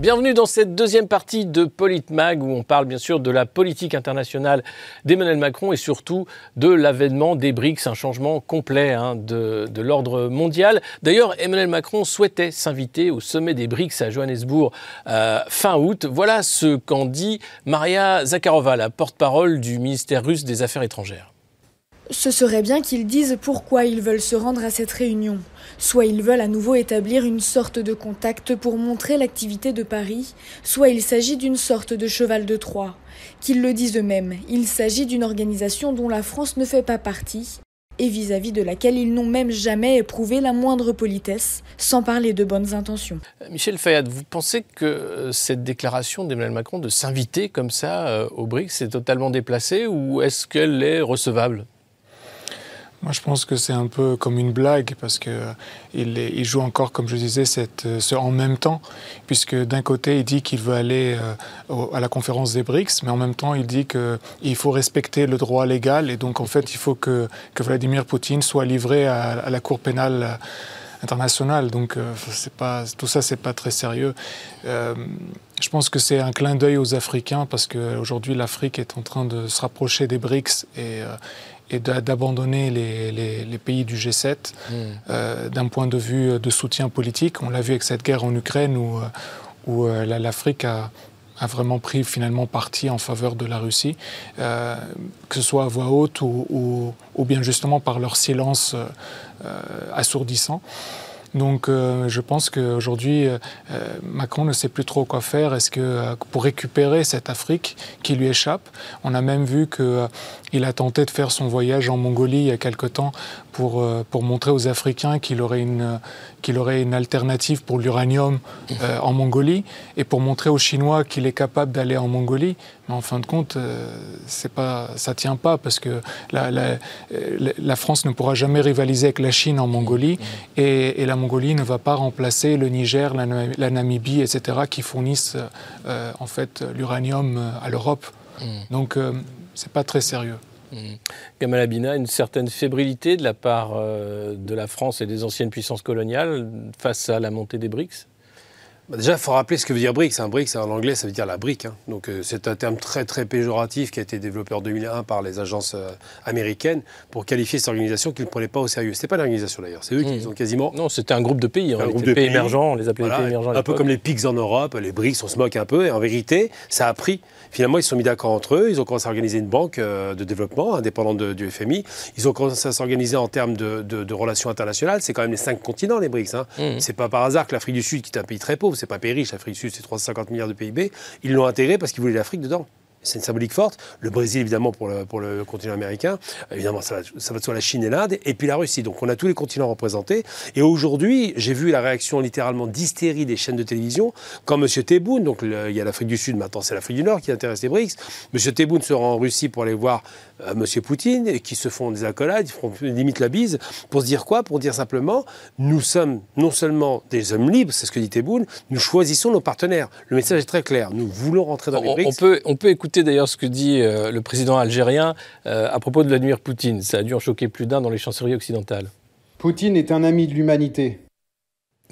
Bienvenue dans cette deuxième partie de Politmag où on parle bien sûr de la politique internationale d'Emmanuel Macron et surtout de l'avènement des BRICS, un changement complet hein, de, l'ordre mondial. D'ailleurs, Emmanuel Macron souhaitait s'inviter au sommet des BRICS à Johannesburg euh, fin août. Voilà ce qu'en dit Maria Zakharova, la porte-parole du ministère russe des Affaires étrangères. Ce serait bien qu'ils disent pourquoi ils veulent se rendre à cette réunion. Soit ils veulent à nouveau établir une sorte de contact pour montrer l'activité de Paris, soit il s'agit d'une sorte de cheval de Troie. Qu'ils le disent eux-mêmes, il s'agit d'une organisation dont la France ne fait pas partie et vis-à-vis de laquelle ils n'ont même jamais éprouvé la moindre politesse, sans parler de bonnes intentions. Michel Fayad, vous pensez que euh, cette déclaration d'Emmanuel Macron de s'inviter comme ça euh, au BRICS est totalement déplacée ou est-ce qu'elle est recevable? Moi, je pense que c'est un peu comme une blague parce que euh, il, joue encore, comme je disais, euh, en même temps, puisque d'un côté, il dit qu'il veut aller euh, à la conférence des BRICS, mais en même temps, il dit qu'il faut respecter le droit légal et donc en fait, il faut que, Vladimir Poutine soit livré à, la Cour pénale internationale. Donc, pas, tout ça, c'est pas très sérieux. je pense que c'est un clin d'œil aux Africains parce qu'aujourd'hui, l'Afrique est en train de se rapprocher des BRICS et et d'abandonner les, pays du G7 hmm. euh, d'un point de vue de soutien politique. On l'a vu avec cette guerre en Ukraine où, euh, où euh, l'Afrique a, vraiment pris finalement parti en faveur de la Russie, que ce soit à voix haute ou, ou, bien justement par leur silence assourdissant. Donc je pense qu'aujourd'hui, Macron ne sait plus trop quoi faire. Est-ce que pour récupérer cette Afrique qui lui échappe, on a même vu que il a tenté de faire son voyage en Mongolie il y a quelque temps pour, euh, pour montrer aux Africains qu'il aurait une, qu'il aurait une alternative pour l'uranium euh, en Mongolie et pour montrer aux Chinois qu'il est capable d'aller en Mongolie. Mais en fin de compte, euh, c'est pas, ça ne tient pas parce que la, la, la, France ne pourra jamais rivaliser avec la Chine en Mongolie et, et la Mongolie ne va pas remplacer le Niger, la, Namibie, etc., qui fournissent en fait l'uranium à l'Europe. Mm. Donc, c'est pas très sérieux. Mmh. Gamal Abina, une certaine fébrilité de la part euh, de la France et des anciennes puissances coloniales face à la montée des BRICS? Bah, déjà, il faut rappeler ce que veut dire BRICS. Un BRICS, en anglais, ça veut dire la brique. Hein. Donc, euh, c'est un terme très, très péjoratif qui a été développé en 2001 par les agences euh, américaines pour qualifier cette organisation qu'ils ne prenaient pas au sérieux. C'était pas l'organisation d'ailleurs, c'est eux qui ont quasiment. Non, c'était un groupe de pays. Hein. Un groupe de pays, émergents, on les appelait les pays émergents. Un peu comme les PICS en Europe, les BRICS, on se moque un peu. Et en vérité, ça a pris. Finalement, ils se sont mis d'accord entre eux. Ils ont commencé à organiser une banque euh, de développement indépendante du FMI. Ils ont commencé à s'organiser en termes de, relations internationales. C'est quand même les cinq continents, les BRICS. Hein. Mmh. C'est pas par hasard que l'Afrique du Sud, qui est un pays très pauvre, c'est pas riche, l'Afrique du Sud, c'est 350 milliards de PIB. Ils l'ont intégré parce qu'ils voulaient l'Afrique dedans c'est une symbolique forte. Le Brésil, évidemment, pour le, pour le continent américain. Évidemment, ça va, ça va la Chine et l'Inde. Et puis la Russie. Donc, on a tous les continents représentés. Et aujourd'hui, j'ai vu la réaction littéralement d'hystérie des chaînes de télévision. Quand M. Tebboune, donc il y a l'Afrique du Sud, maintenant c'est l'Afrique du Nord qui intéresse les BRICS. M. Tebboune se rend en Russie pour aller voir euh, M. Poutine et qui se font des accolades, ils font limite la bise. Pour se dire quoi? Pour dire simplement, nous sommes non seulement des hommes libres, c'est ce que dit Tebboune, nous choisissons nos partenaires. Le message est très clair. Nous voulons rentrer dans les BRICS. On peut, on peut écouter d'ailleurs ce que dit euh, le président algérien euh, à propos de Vladimir Poutine. Ça a dû en choquer plus d'un dans les chancelleries occidentales. Poutine est un ami de l'humanité.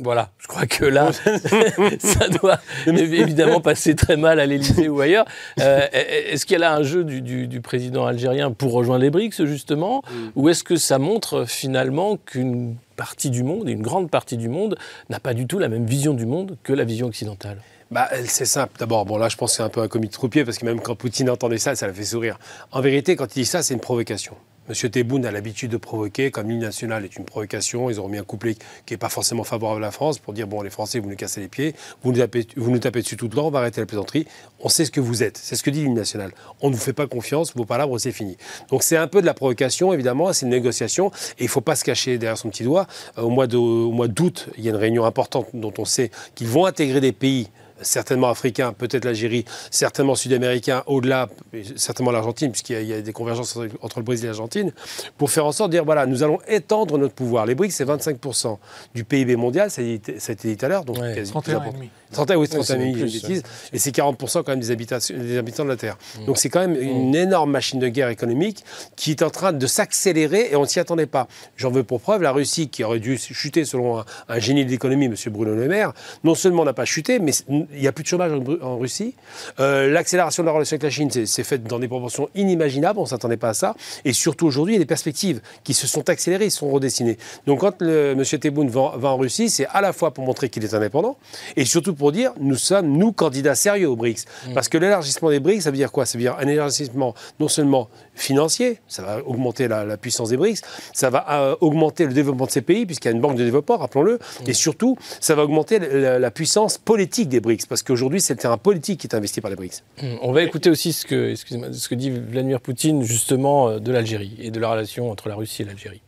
Voilà, je crois que là, ça doit évidemment passer très mal à l'Élysée ou ailleurs. Euh, est-ce qu'il y a là un jeu du, président algérien pour rejoindre les BRICS, justement? Mm. Ou est-ce que ça montre finalement qu'une partie du monde, une grande partie du monde, n'a pas du tout la même vision du monde que la vision occidentale? Bah, c'est simple. D'abord, bon là, je pense que c'est un peu un comité de troupier parce que même quand Poutine entendait ça, ça l'a fait sourire. En vérité, quand il dit ça, c'est une provocation. Monsieur Tebboune a l'habitude de provoquer, comme l'île nationale est une provocation. Ils ont mis un couplet qui n'est pas forcément favorable à la France pour dire bon, les Français, vous nous cassez les pieds, vous nous tapez, vous nous tapez dessus tout le temps, on va arrêter la plaisanterie. On sait ce que vous êtes. C'est ce que dit l'île nationale. On ne vous fait pas confiance, vos palabres, c'est fini. Donc c'est un peu de la provocation, évidemment, c'est une négociation et il ne faut pas se cacher derrière son petit doigt. Euh, au mois d'août, il y a une réunion importante dont on sait qu'ils vont intégrer des pays certainement africain, peut-être l'Algérie, certainement sud-américain, au-delà, certainement l'Argentine, puisqu'il y, a des convergences entre le Brésil et l'Argentine, pour faire en sorte de dire, voilà, nous allons étendre notre pouvoir. Les BRICS, c'est 25% du PIB mondial, ça a été dit tout à l'heure, donc quasi 31,5. 31, oui, 31 une bêtise. Et c'est 40% quand même des, des, habitants de la Terre. Mm. Donc c'est quand même une mm. énorme machine de guerre économique qui est en train de s'accélérer et on ne s'y attendait pas. J'en veux pour preuve la Russie qui aurait dû chuter selon un, génie de l'économie, M. Bruno Le Maire. Non seulement n'a pas chuté, mais il n'y a plus de chômage en, Russie. Euh, l'accélération de la relation avec la Chine s'est faite dans des proportions inimaginables. On ne s'attendait pas à ça. Et surtout aujourd'hui, il y a des perspectives qui se sont accélérées, ils sont redessinées. Donc quand le, M. Tebboune va, va en Russie, c'est à la fois pour montrer qu'il est indépendant et surtout pour dire nous sommes, nous, candidats sérieux aux BRICS. Mm. Parce que l'élargissement des BRICS, ça veut dire quoi? Ça veut dire un élargissement non seulement financier, ça va augmenter la, puissance des BRICS, ça va euh, augmenter le développement de ces pays, puisqu'il y a une banque de développement, rappelons-le, mm. et surtout, ça va augmenter la, puissance politique des BRICS, parce qu'aujourd'hui, c'est le terrain politique qui est investi par les BRICS. Mm. On va écouter aussi ce que, ce que dit Vladimir Poutine, justement, euh, de l'Algérie et de la relation entre la Russie et l'Algérie.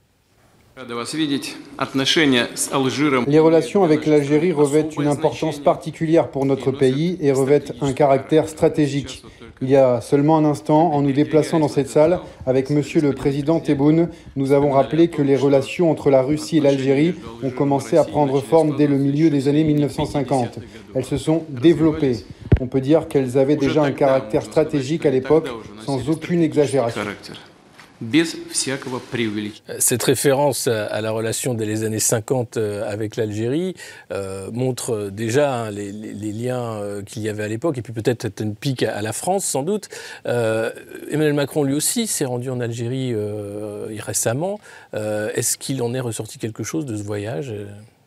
Les relations avec l'Algérie revêtent une importance particulière pour notre pays et revêtent un caractère stratégique. Il y a seulement un instant, en nous déplaçant dans cette salle avec Monsieur le Président Tebboune, nous avons rappelé que les relations entre la Russie et l'Algérie ont commencé à prendre forme dès le milieu des années 1950. Elles se sont développées. On peut dire qu'elles avaient déjà un caractère stratégique à l'époque, sans aucune exagération. Cette référence à la relation des années 50 euh, avec l'Algérie euh, montre déjà hein, les, liens euh, qu'il y avait à l'époque, et puis peut-être une pique à la France, sans doute. Emmanuel Macron, lui aussi, s'est rendu en Algérie récemment. Est-ce qu'il en est ressorti quelque chose de ce voyage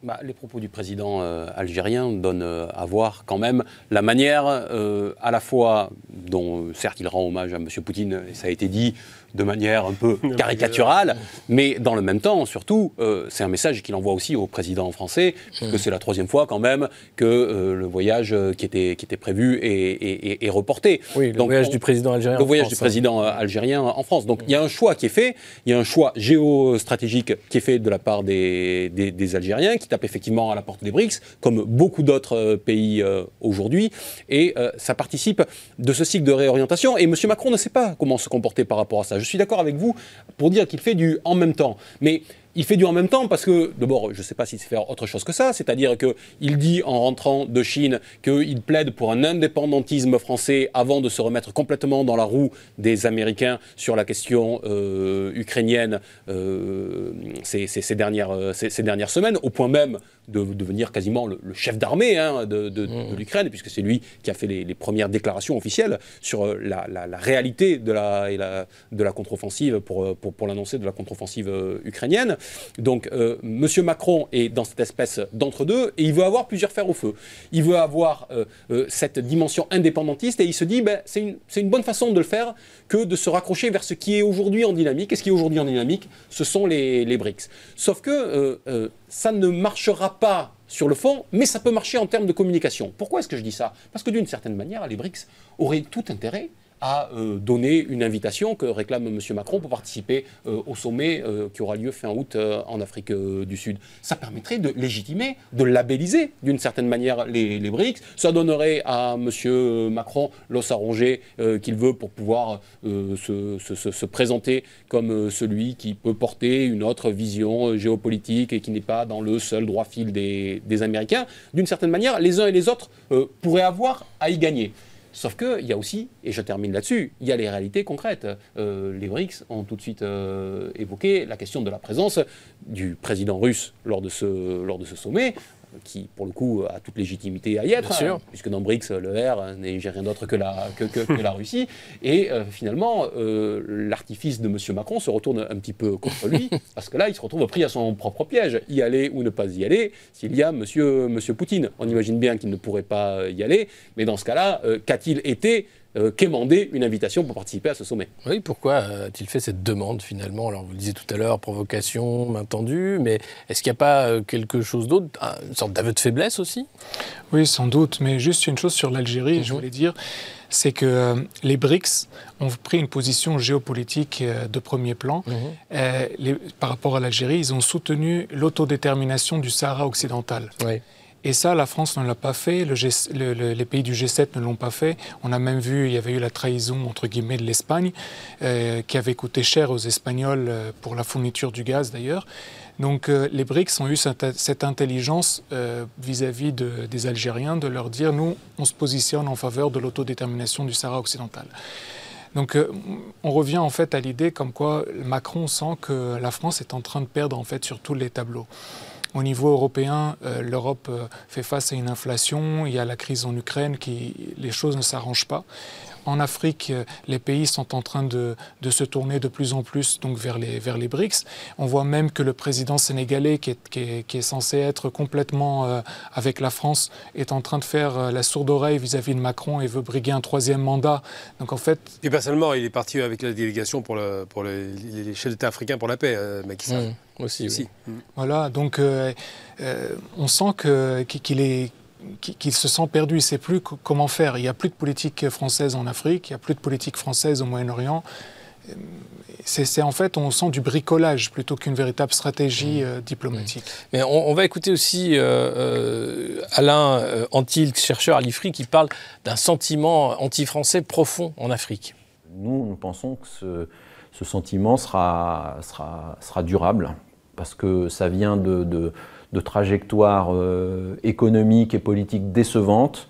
bah, les propos du président algérien donnent à voir quand même la manière à la fois dont, certes, il rend hommage à M. Poutine, et ça a été dit, de manière un peu caricaturale, mais dans le même temps, surtout, euh, c'est un message qu'il envoie aussi au président français, puisque c'est la troisième fois quand même que euh, le voyage euh, qui était, qui était prévu est, est, reporté. Oui, le voyage du président algérien. Le voyage du président algérien en France. Donc il y a un choix qui est fait, il y a un choix géostratégique qui est fait de la part des, des, Algériens, qui tape effectivement à la porte des BRICS, comme beaucoup d'autres pays aujourd'hui, et ça participe de ce cycle de réorientation. Et M. Macron ne sait pas comment se comporter par rapport à ça. Je suis d'accord avec vous pour dire qu'il fait du en même temps. Mais il fait du en même temps parce que, d'abord, je ne sais pas s'il sait faire autre chose que ça, c'est-à-dire qu'il dit en rentrant de Chine qu'il plaide pour un indépendantisme français avant de se remettre complètement dans la roue des Américains sur la question euh, ukrainienne euh, ces, dernières, ces, dernières, semaines, au point même de devenir quasiment le, chef d'armée hein, de, mmh. l'Ukraine, puisque c'est lui qui a fait les, premières déclarations officielles sur euh, la, réalité de la, et de la contre-offensive pour, pour, pour l'annoncer de la contre-offensive ukrainienne. Donc, euh, M. Macron est dans cette espèce d'entre-deux et il veut avoir plusieurs fers au feu. Il veut avoir euh, euh, cette dimension indépendantiste et il se dit, ben, c'est une, une, bonne façon de le faire que de se raccrocher vers ce qui est aujourd'hui en dynamique. Et ce qui est aujourd'hui en dynamique, ce sont les, les BRICS. Sauf que ça ne marchera pas sur le fond, mais ça peut marcher en termes de communication. Pourquoi est-ce que je dis ça? Parce que d'une certaine manière, les BRICS auraient tout intérêt à euh, donner une invitation que réclame M. Macron pour participer euh, au sommet euh, qui aura lieu fin août en Afrique du Sud. Ça permettrait de légitimer, de labelliser d'une certaine manière les, BRICS. Ça donnerait à M. Macron l'os à ronger qu'il veut pour pouvoir se, présenter comme celui qui peut porter une autre vision géopolitique et qui n'est pas dans le seul droit fil des, des Américains. D'une certaine manière, les uns et les autres pourraient avoir à y gagner. Sauf qu'il y a aussi, et je termine là-dessus, il y a les réalités concrètes. Euh, les BRICS ont tout de suite euh, évoqué la question de la présence du président russe lors de ce, lors de ce sommet qui, pour le coup, a toute légitimité à y être, hein, puisque dans BRICS, le R n'est rien d'autre que la, que, la Russie. Et euh, finalement, euh, l'artifice de M. Macron se retourne un petit peu contre lui, parce que là, il se retrouve pris à son propre piège. Y aller ou ne pas y aller, s'il y a M. Monsieur, Poutine. On imagine bien qu'il ne pourrait pas y aller, mais dans ce cas-là, euh, qu'a-t-il été euh, quémander une invitation pour participer à ce sommet. Oui, pourquoi a-t-il fait cette demande finalement? Alors vous le disiez tout à l'heure, provocation, main tendue, mais est-ce qu'il n'y a pas euh, quelque chose d'autre, une sorte d'aveu de faiblesse aussi? Oui, sans doute, mais juste une chose sur l'Algérie, je voulais dire, c'est que euh, les BRICS ont pris une position géopolitique de premier plan. Par rapport à l'Algérie, ils ont soutenu l'autodétermination du Sahara occidental. Oui. Et ça, la France ne l'a pas fait, les pays du G7 ne l'ont pas fait. On a même vu, il y avait eu la trahison, entre guillemets, de l'Espagne, euh, qui avait coûté cher aux Espagnols euh, pour la fourniture du gaz d'ailleurs. Donc euh, les BRICS ont eu cette, intelligence vis-à-vis des Algériens de leur dire, nous, on se positionne en faveur de l'autodétermination du Sahara occidental. Donc on revient en fait à l'idée comme quoi Macron sent que la France est en train de perdre en fait sur tous les tableaux. Au niveau européen, euh, l'Europe euh, fait face à une inflation, il y a la crise en Ukraine, qui, les choses ne s'arrangent pas. En Afrique, euh, les pays sont en train de, se tourner de plus en plus donc, vers, les, vers les BRICS. On voit même que le président sénégalais, qui est, qui est, censé être complètement euh, avec la France, est en train de faire euh, la sourde oreille vis-à-vis de Macron et veut briguer un troisième mandat. Donc en fait... Et personnellement, il est parti avec la délégation pour, le, pour les chefs d'État africains pour la paix, Macky Sall. Mmh, aussi, aussi. Voilà, donc on sent qu'il est qu'il se sent perdu, il ne sait plus comment faire. Il n'y a plus de politique française en Afrique, il n'y a plus de politique française au Moyen-Orient. C'est en fait, on sent du bricolage plutôt qu'une véritable stratégie mmh. euh, diplomatique. Mmh. Mais on, va écouter aussi euh, euh, Alain Antil, chercheur à l'IFRI, qui parle d'un sentiment anti-français profond en Afrique. Nous, nous pensons que ce, ce sentiment sera, sera, sera, durable, parce que ça vient de, de de trajectoires euh, économiques et politiques décevantes.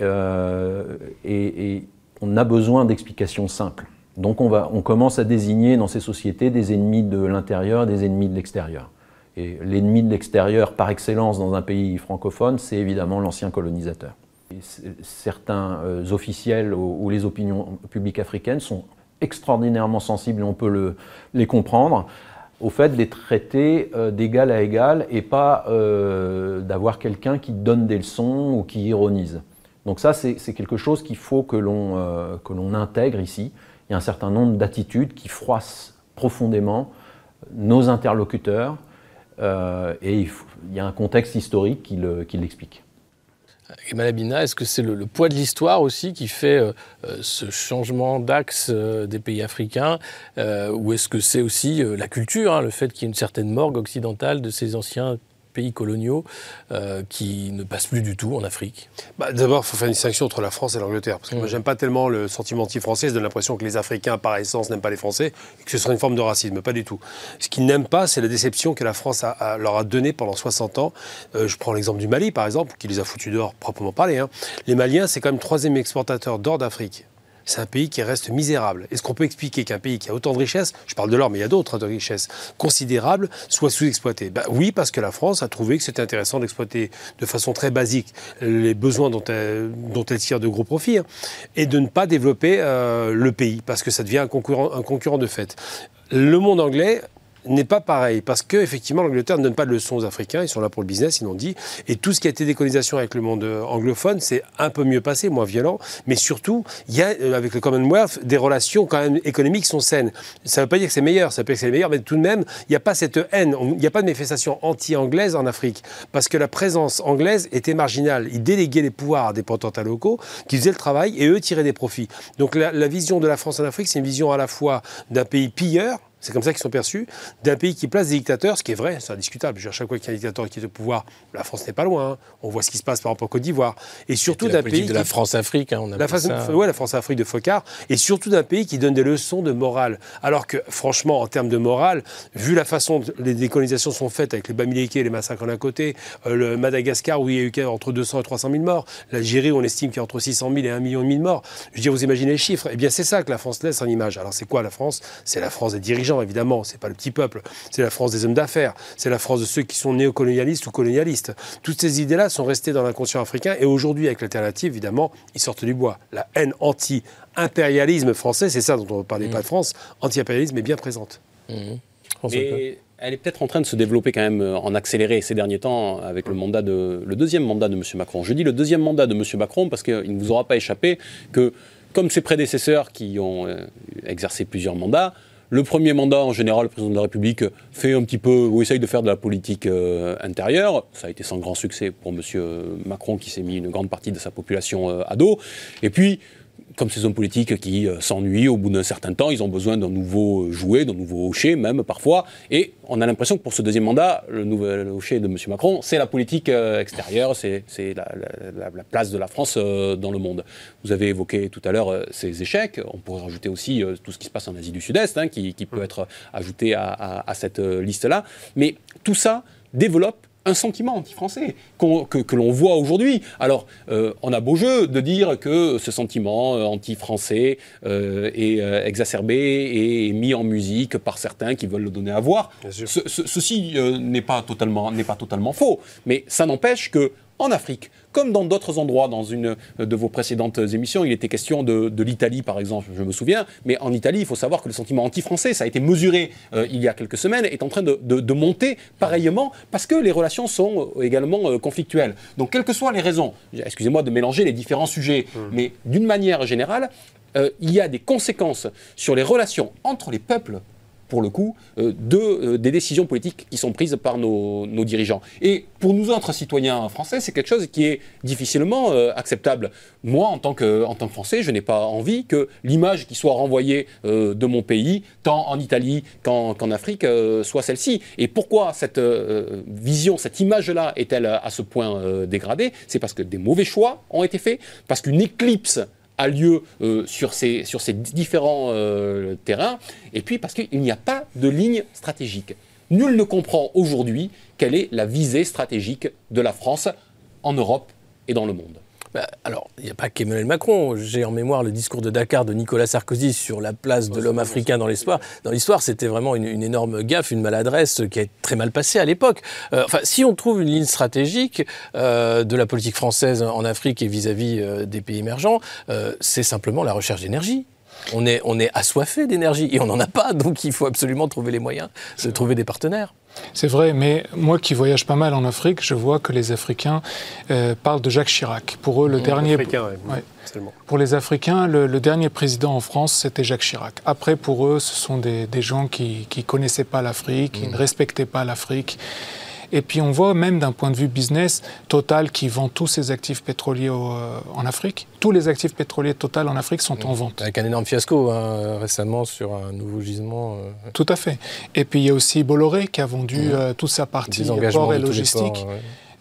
Euh, et, on a besoin d'explications simples. Donc on, va, on commence à désigner dans ces sociétés des ennemis de l'intérieur des ennemis de l'extérieur. Et l'ennemi de l'extérieur par excellence dans un pays francophone, c'est évidemment l'ancien colonisateur. certains euh, officiels ou, les opinions publiques africaines sont extraordinairement sensibles et on peut le, les comprendre au fait de les traiter euh, d'égal à égal et pas euh, d'avoir quelqu'un qui donne des leçons ou qui ironise. Donc ça, c'est quelque chose qu'il faut que l'on euh, intègre ici. Il y a un certain nombre d'attitudes qui froissent profondément nos interlocuteurs et il, y a un contexte historique qui l'explique. Malabina, est-ce que c'est le, poids de l'histoire aussi qui fait euh, euh, ce changement d'axe euh, des pays africains Ou est-ce que c'est aussi la culture, hein, le fait qu'il y ait une certaine morgue occidentale de ces anciens pays coloniaux euh, qui ne passent plus du tout en Afrique bah, D'abord, il faut faire une distinction entre la France et l'Angleterre. Parce que moi, j'aime pas tellement le sentiment anti-français. Je donne l'impression que les Africains, par essence, n'aiment pas les Français et que ce serait une forme de racisme. Pas du tout. Ce qu'ils n'aiment pas, c'est la déception que la France leur a donnée pendant 60 ans. Euh, je prends l'exemple du Mali, par exemple, qui les a foutus dehors, proprement parlé. Hein. Les Maliens, c'est quand même troisième exportateur d'or d'Afrique c'est un pays qui reste misérable. Est-ce qu'on peut expliquer qu'un pays qui a autant de richesses, je parle de l'or, mais il y a d'autres richesses considérables, soit sous-exploité ben Oui, parce que la France a trouvé que c'était intéressant d'exploiter de façon très basique les besoins dont elle, dont elle tire de gros profits hein, et de ne pas développer euh, le pays, parce que ça devient un concurrent, un concurrent de fait. Le monde anglais n'est pas pareil parce que effectivement l'Angleterre ne donne pas de leçons aux Africains, ils sont là pour le business, ils l'ont dit, et tout ce qui a été décolonisation avec le monde euh, anglophone, c'est un peu mieux passé, moins violent, mais surtout il y a euh, avec le Commonwealth des relations quand même économiques qui sont saines. Ça ne veut pas dire que c'est meilleur, ça peut dire que c'est meilleur, mais tout de même il n'y a pas cette haine, il n'y a pas de manifestation anti-anglaise en Afrique parce que la présence anglaise était marginale. Ils déléguaient les pouvoirs à des potentats locaux qui faisaient le travail et eux tiraient des profits. Donc la, la vision de la France en Afrique, c'est une vision à la fois d'un pays pilleur c'est comme ça qu'ils sont perçus, d'un pays qui place des dictateurs, ce qui est vrai, c'est indiscutable. À chaque fois qu'il y a un dictateur qui est au pouvoir, la France n'est pas loin. Hein. On voit ce qui se passe par exemple en Côte d'Ivoire. Et surtout d'un pays. de la France-Afrique, hein, on a la, ça. Ouais, la France-Afrique de Focard. Et surtout d'un pays qui donne des leçons de morale. Alors que, franchement, en termes de morale, vu la façon dont les décolonisations sont faites avec les Bamileke et les massacres d'un côté, euh, le Madagascar où il y a eu entre 200 et 300 000 morts, l'Algérie où on estime qu'il y a entre 600 000 et 1 million de morts. Je veux dire, vous imaginez les chiffres. Eh bien, c'est ça que la France laisse en image. Alors, c'est quoi la France? C'est la France des dirigeants évidemment. C'est pas le petit peuple. C'est la France des hommes d'affaires. C'est la France de ceux qui sont néocolonialistes ou colonialistes. Toutes ces idées-là sont restées dans l'inconscient africain. Et aujourd'hui, avec l'alternative, évidemment, ils sortent du bois. La haine anti-impérialisme français, c'est ça dont on ne parlait pas de France, anti-impérialisme est bien présente. Mmh. elle est peut-être en train de se développer quand même euh, en accéléré ces derniers temps avec le, mandat de, le deuxième mandat de M. Macron. Je dis le deuxième mandat de M. Macron parce qu'il ne vous aura pas échappé que, comme ses prédécesseurs qui ont euh, exercé plusieurs mandats, le premier mandat, en général, le président de la République fait un petit peu, ou essaye de faire de la politique euh, intérieure. Ça a été sans grand succès pour M. Macron, qui s'est mis une grande partie de sa population euh, à dos. Et puis, comme ces hommes politiques qui euh, s'ennuient au bout d'un certain temps, ils ont besoin d'un nouveau jouet, d'un nouveau hocher même parfois. Et on a l'impression que pour ce deuxième mandat, le nouvel hocher de M. Macron, c'est la politique euh, extérieure, c'est la, place de la France euh, dans le monde. Vous avez évoqué tout à l'heure ces échecs. On pourrait rajouter aussi tout ce qui se passe en Asie du Sud-Est, hein, qui, peut être ajouté à cette liste-là. Mais tout ça développe un sentiment anti-français que, l'on voit aujourd'hui. Alors, euh, on a beau jeu de dire que ce sentiment euh, anti-français euh, est exacerbé et mis en musique par certains qui veulent le donner à voir. ceci n'est pas, totalement, pas totalement faux, mais ça n'empêche que en Afrique, comme dans d'autres endroits. Dans une de vos précédentes émissions, il était question de, l'Italie, par exemple, je me souviens. Mais en Italie, il faut savoir que le sentiment anti-français, ça a été mesuré euh, il y a quelques semaines, est en train de, monter pareillement parce que les relations sont euh, également euh, conflictuelles. Donc, quelles que soient les raisons, excusez-moi de mélanger les différents sujets, mmh. mais d'une manière générale, il y a des conséquences sur les relations entre les peuples pour le coup, euh, de, euh, des décisions politiques qui sont prises par nos, dirigeants. Et pour nous autres citoyens français, c'est quelque chose qui est difficilement euh, acceptable. Moi, en tant, que, en tant que Français, je n'ai pas envie que l'image qui soit renvoyée de mon pays, tant en Italie qu'en Afrique, soit celle-ci. Et pourquoi cette vision, cette image-là est-elle à ce point dégradée? C'est parce que des mauvais choix ont été faits, parce qu'une éclipse a lieu euh, sur, ces, sur ces différents euh, terrains, et puis parce qu'il n'y a pas de ligne stratégique. Nul ne comprend aujourd'hui quelle est la visée stratégique de la France en Europe et dans le monde. Bah, alors, il n'y a pas qu'Emmanuel Macron. J'ai en mémoire le discours de Dakar de Nicolas Sarkozy sur la place de l'homme africain dans l'histoire. Dans l'histoire, c'était vraiment une, énorme gaffe, une maladresse qui a très mal passé à l'époque. Euh, enfin, si on trouve une ligne stratégique euh, de la politique française en Afrique et vis-à-vis euh, des pays émergents, c'est simplement la recherche d'énergie. On est, on est assoiffé d'énergie et on n'en a pas, donc il faut absolument trouver les moyens de trouver des partenaires. C'est vrai, mais moi qui voyage pas mal en Afrique, je vois que les Africains euh, parlent de Jacques Chirac. Pour eux, le dernier. Pour les Africains, le, dernier président en France, c'était Jacques Chirac. Après, pour eux, ce sont des, gens qui ne connaissaient pas l'Afrique, qui mm. ne respectaient pas l'Afrique. Et puis on voit même d'un point de vue business, Total qui vend tous ses actifs pétroliers en Afrique. Tous les actifs pétroliers Total en Afrique sont en vente. Avec un énorme fiasco hein, récemment sur un nouveau gisement. Tout à fait. Et puis il y a aussi Bolloré qui a vendu toute sa partie port et logistique.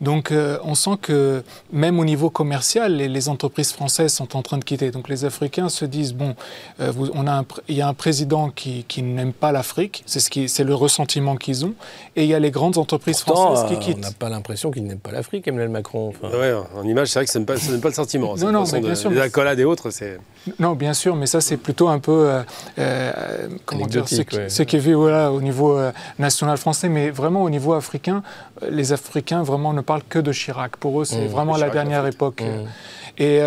Donc euh, on sent que même au niveau commercial, les, entreprises françaises sont en train de quitter. Donc les Africains se disent, bon, euh, on a il y a un président qui, qui n'aime pas l'Afrique, c'est ce c'est le ressentiment qu'ils ont, et il y a les grandes entreprises françaises qui quittent. On n'a pas l'impression qu'ils n'aiment pas l'Afrique, Emmanuel Macron. Oui, en image, c'est vrai que ce n'est pas, pas, le sentiment. non, non, mais bien sûr. Les accolades et autres, c'est... Non, bien sûr, mais ça c'est plutôt un peu, euh, euh comment dire, ce, qui est vu voilà, au niveau national français, mais vraiment au niveau africain, les Africains vraiment ne parlent que de Chirac. Pour eux, c'est mmh. vraiment la dernière époque. Mmh. Et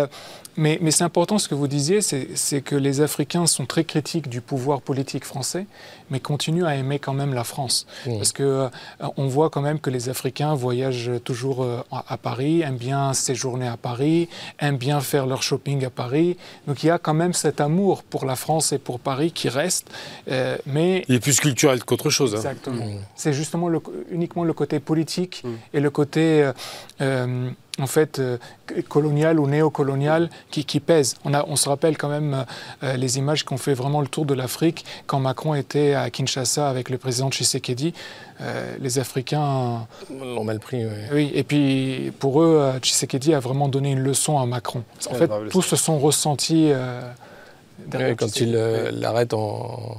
euh, mais, c'est important ce que vous disiez, c'est que les Africains sont très critiques du pouvoir politique français, mais continuent à aimer quand même la France. Parce qu'on euh, on voit quand même que les Africains voyagent toujours euh, à, Paris, aiment bien séjourner à Paris, aiment bien faire leur shopping à Paris. Donc il y a quand même cet amour pour la France et pour Paris qui reste. Euh, mais il est plus culturel qu'autre chose. Hein. Exactement. C'est justement uniquement le côté politique et le côté en fait euh, colonial ou néocolonial qui, qui pèse. On, a, on se rappelle quand même euh, les images qui ont fait vraiment le tour de l'Afrique quand Macron était à Kinshasa avec le président Tshisekedi. Euh, les Africains l'ont mal pris. Oui. oui. et puis pour eux, Tshisekedi a vraiment donné une leçon à Macron. En fait, tous se sont ressentis quand il euh, l'arrête en.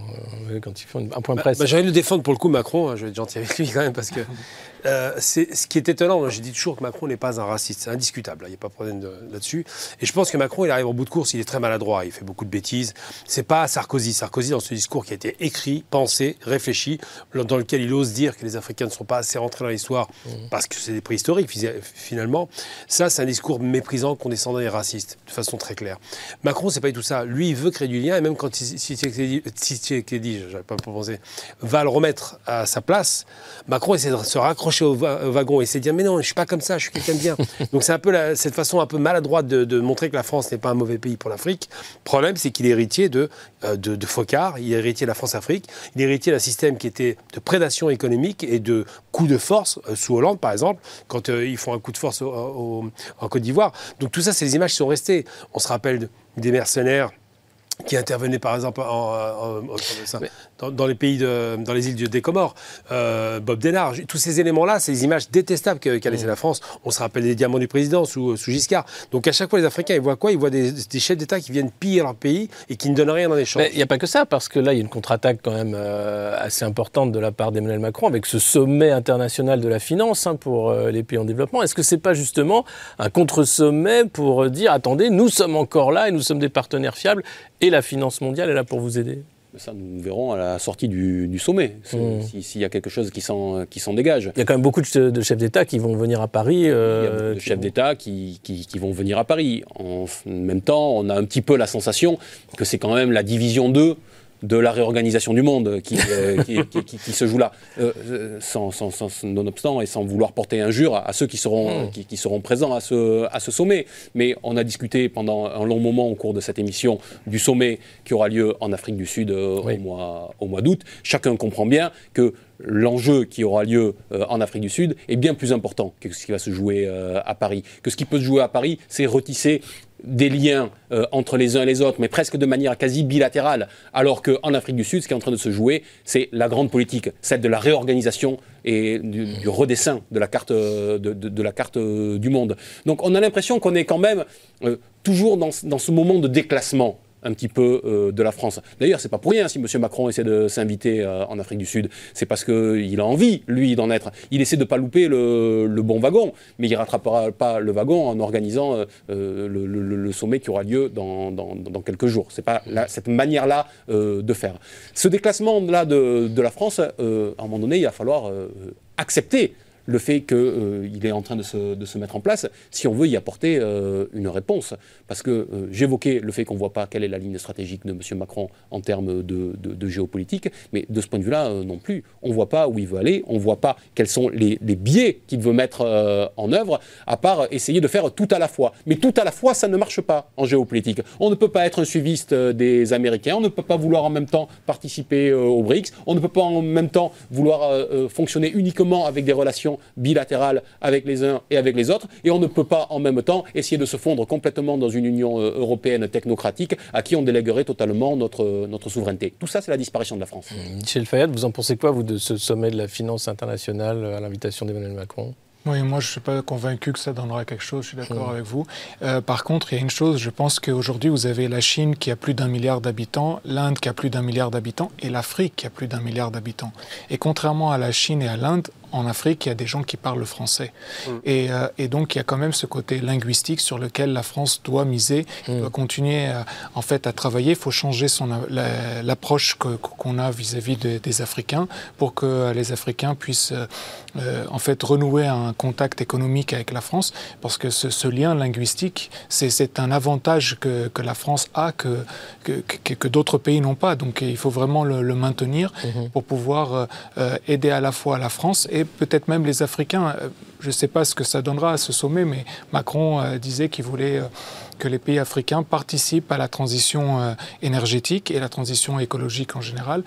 quand il fait un point de bah, presse. Bah, J'allais le défendre pour le coup, Macron, hein, je vais être gentil avec lui quand même, parce que euh, c'est ce qui est étonnant. J'ai dit toujours que Macron n'est pas un raciste, c'est indiscutable, il n'y a pas de problème là-dessus. Et je pense que Macron, il arrive en bout de course, il est très maladroit, il fait beaucoup de bêtises. C'est pas Sarkozy. Sarkozy, dans ce discours qui a été écrit, pensé, réfléchi, dans lequel il ose dire que les Africains ne sont pas assez rentrés dans l'histoire mmh. parce que c'est des préhistoriques, finalement. Ça, c'est un discours méprisant, condescendant et raciste, de façon très claire. Macron, c'est pas du tout ça. Lui, il veut créer du lien, et même quand Tshisekedi, j'avais pas pensé, va le remettre à sa place, Macron essaie de se raccrocher au, wagon et essaie de dire mais non, je suis pas comme ça, je suis quelqu'un de bien. Donc c'est un peu cette façon un peu maladroite de, montrer que la France n'est pas un mauvais pays pour l'Afrique. Le problème, c'est qu'il est héritier de, euh, de, de, Focard, il est héritier de la France-Afrique, il est héritier d'un système qui était de prédation économique et de coup de force, euh, sous Hollande par exemple, quand euh, ils font un coup de force en Côte d'Ivoire. Donc tout ça, c'est les images qui sont restées. On se rappelle des mercenaires qui intervenait par exemple en, dans, les pays, de, dans les îles des Comores, euh, Bob Denard, tous ces éléments-là, ces images détestables qu'a laissé mm. la France. On se rappelle des diamants du président sous, sous, Giscard. Donc à chaque fois, les Africains, ils voient quoi? Ils voient des, chefs d'État qui viennent piller leur pays et qui ne donnent rien en échange. Il n'y a pas que ça, parce que là, il y a une contre-attaque quand même euh, assez importante de la part d'Emmanuel Macron avec ce sommet international de la finance hein, pour euh, les pays en développement. Est-ce que c'est pas justement un contre-sommet pour dire attendez, nous sommes encore là et nous sommes des partenaires fiables et la finance mondiale est là pour vous aider? Ça, nous verrons à la sortie du, sommet, mmh. s'il y a quelque chose qui s'en dégage. Il y a quand même beaucoup de, chefs d'État qui vont venir à Paris. Euh, Il y a beaucoup de chefs d'État qui, qui, vont venir à Paris. En même temps, on a un petit peu la sensation que c'est quand même la division 2 de la réorganisation du monde qui, euh, qui, se joue là, euh, euh, sans, sans, nonobstant et sans vouloir porter injure à, ceux qui seront, hmm. qui, seront présents à ce, à ce sommet. Mais on a discuté pendant un long moment au cours de cette émission du sommet qui aura lieu en Afrique du Sud au mois, au mois d'août. Chacun comprend bien que l'enjeu qui aura lieu en Afrique du Sud est bien plus important que ce qui va se jouer à Paris. Que ce qui peut se jouer à Paris, c'est retisser des liens euh, entre les uns et les autres, mais presque de manière quasi bilatérale, alors qu'en Afrique du Sud, ce qui est en train de se jouer, c'est la grande politique, celle de la réorganisation et du, redessin de la carte, euh, de, la carte euh, du monde. Donc on a l'impression qu'on est quand même toujours dans, dans ce moment de déclassement un petit peu euh, de la France. D'ailleurs, c'est pas pour rien si M. Macron essaie de s'inviter euh, en Afrique du Sud. C'est parce qu'il a envie, lui, d'en être. Il essaie de pas louper le, bon wagon, mais il rattrapera pas le wagon en organisant euh, le, sommet qui aura lieu dans, quelques jours. C'est pas cette manière-là de faire. Ce déclassement-là de, de, la France, à un moment donné, il va falloir accepter le fait qu'il euh, est en train de se, mettre en place, si on veut y apporter euh, une réponse. Parce que euh, j'évoquais le fait qu'on ne voit pas quelle est la ligne stratégique de M. Macron en termes de, géopolitique, mais de ce point de vue-là non plus. On ne voit pas où il veut aller, on ne voit pas quels sont les, biais qu'il veut mettre en œuvre, à part essayer de faire tout à la fois. Mais tout à la fois, ça ne marche pas en géopolitique. On ne peut pas être un suiviste des Américains, on ne peut pas vouloir en même temps participer aux BRICS, on ne peut pas en même temps vouloir fonctionner uniquement avec des relations relations bilatérales avec les uns et avec les autres. Et on ne peut pas en même temps essayer de se fondre complètement dans une Union euh, européenne technocratique à qui on déléguerait totalement notre, notre souveraineté. Tout ça, c'est la disparition de la France. Michel Fayad, vous en pensez quoi, vous, de ce sommet de la finance internationale à l'invitation d'Emmanuel Macron? Oui, moi je ne suis pas convaincu que ça donnera quelque chose, je suis d'accord avec vous. Euh, par contre, il y a une chose, je pense qu'aujourd'hui vous avez la Chine qui a plus d'un milliard d'habitants, l'Inde qui a plus d'un milliard d'habitants et l'Afrique qui a plus d'un milliard d'habitants. Et contrairement à la Chine et à l'Inde, en Afrique, il y a des gens qui parlent français. Mm. Et, euh, et, donc, il y a quand même ce côté linguistique sur lequel la France doit miser, mm. doit continuer à, en fait à travailler. Il faut changer son, l'approche qu'on a vis-à-vis des Africains pour que les Africains puissent euh, en fait renouer un contact économique avec la France, parce que ce, ce lien linguistique, c'est un avantage que, que, la France a que, que, que d'autres pays n'ont pas. Donc, il faut vraiment le, le maintenir mm-hmm. pour pouvoir euh, aider à la fois la France et peut-être même les Africains. Euh, je ne sais pas ce que ça donnera à ce sommet, mais Macron euh, disait qu'il voulait euh, que les pays africains participent à la transition énergétique et la transition écologique en général.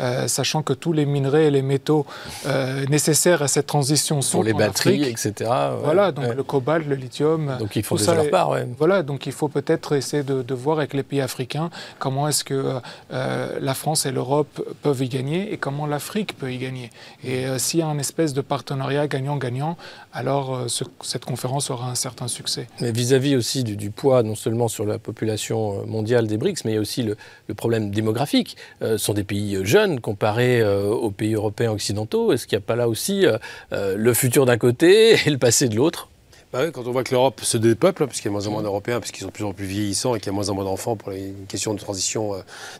Euh, sachant que tous les minerais et les métaux euh, nécessaires à cette transition sont Pour les batteries, etc. Voilà, donc le cobalt, le lithium. Donc il faut déjà leur part, Voilà, donc il faut peut-être essayer de, voir avec les pays africains comment est-ce que euh, la France et l'Europe peuvent y gagner et comment l'Afrique peut y gagner. Et s'il y a un espèce de partenariat gagnant-gagnant, alors cette conférence aura un certain succès. Mais vis-à-vis aussi du, poids, non seulement sur la population mondiale des BRICS, mais il y a aussi le, problème démographique. ce sont des pays jeunes comparé euh, aux pays européens occidentaux Est-ce qu'il n'y a pas là aussi euh, euh, le futur d'un côté et le passé de l'autre? Bah quand on voit que l'Europe se dépeuple, puisqu'il y a moins en moins d'Européens, puisqu'ils sont de plus en plus vieillissants et qu'il y a moins en moins d'enfants pour les questions de transition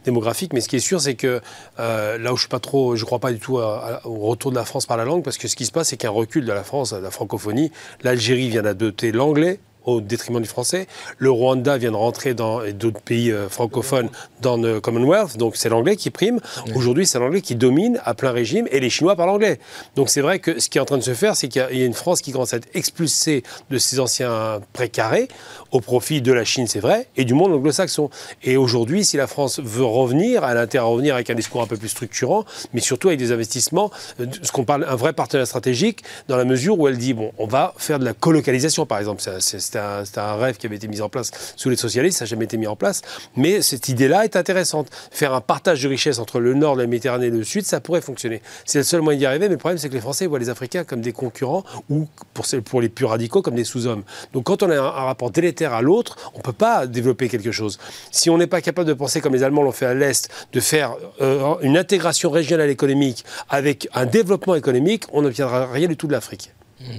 démographique. Mais ce qui est sûr, c'est que là où je suis pas trop, je crois pas du tout au retour de la France par la langue, parce que ce qui se passe, c'est qu'un recul de la France, de la francophonie. L'Algérie vient d'adopter l'anglais au détriment du français. Le Rwanda vient de rentrer dans d'autres pays euh, francophones dans le Commonwealth, donc c'est l'anglais qui prime. Aujourd'hui, c'est l'anglais qui domine à plein régime et les Chinois parlent anglais. Donc c'est vrai que ce qui est en train de se faire, c'est qu'il y, a une France qui commence à être expulsée de ses anciens précarés au profit de la Chine, c'est vrai, et du monde anglo-saxon. Et aujourd'hui, si la France veut revenir, elle a intérêt à revenir avec un discours un peu plus structurant, mais surtout avec des investissements, euh, ce qu'on parle, un vrai partenaire stratégique, dans la mesure où elle dit, bon, on va faire de la colocalisation, par exemple. C'était un, rêve qui avait été mis en place sous les socialistes, ça n'a jamais été mis en place. Mais cette idée-là est intéressante. Faire un partage de richesses entre le nord de la Méditerranée et le sud, ça pourrait fonctionner. C'est le seul moyen d'y arriver, mais le problème, c'est que les Français voient les Africains comme des concurrents ou, pour, pour les plus radicaux, comme des sous-hommes. Donc quand on a un, rapport délétère à l'autre, on ne peut pas développer quelque chose. Si on n'est pas capable de penser comme les Allemands l'ont fait à l'Est, de faire euh, une intégration régionale économique avec un développement économique, on n'obtiendra rien du tout de l'Afrique.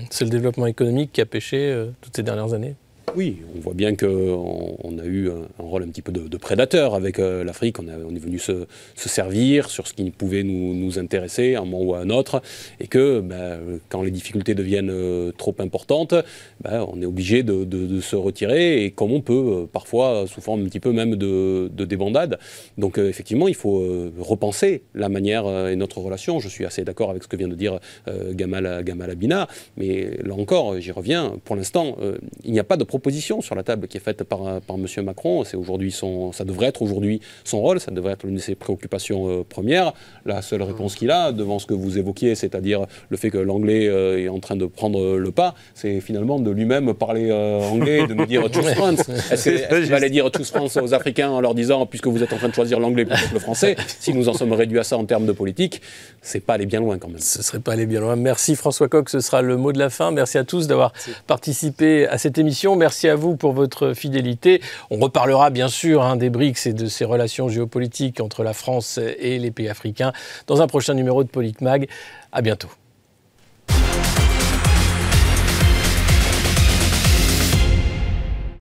C'est le développement économique qui a pêché euh, toutes ces dernières années oui, on voit bien qu'on on a eu un, rôle un petit peu de, prédateur avec euh, l'Afrique. On, on, est venu se, servir sur ce qui pouvait nous, intéresser à un moment ou à un autre. Et que ben, quand les difficultés deviennent euh, trop importantes, ben, on est obligé de, se retirer. Et comme on peut, euh, parfois sous forme un petit peu même de, débandade. Donc effectivement, il faut repenser la manière et notre relation. Je suis assez d'accord avec ce que vient de dire Gamal, Gamal Abina. Mais là encore, j'y reviens. Pour l'instant, il n'y a pas de proposition sur la table qui est faite par, par M. Macron. C'est aujourd'hui son, ça devrait être aujourd'hui son rôle, ça devrait être l'une de ses préoccupations euh, premières. La seule réponse qu'il a devant ce que vous évoquiez, c'est-à-dire le fait que l'anglais euh, est en train de prendre le pas, c'est finalement de lui-même parler euh, anglais, de nous dire tous France. Est-ce qu'il va aller dire tous France aux Africains en leur disant, puisque vous êtes en train de choisir l'anglais plutôt que le français, si nous en sommes réduits à ça en termes de politique, c'est pas aller bien loin quand même. Ce serait pas aller bien loin. Merci François Coq, ce sera le mot de la fin. Merci à tous d'avoir participé à cette émission. Merci à vous pour votre fidélité. On reparlera bien sûr hein, des BRICS et de ces relations géopolitiques entre la France et les pays africains dans un prochain numéro de Politmag. À bientôt.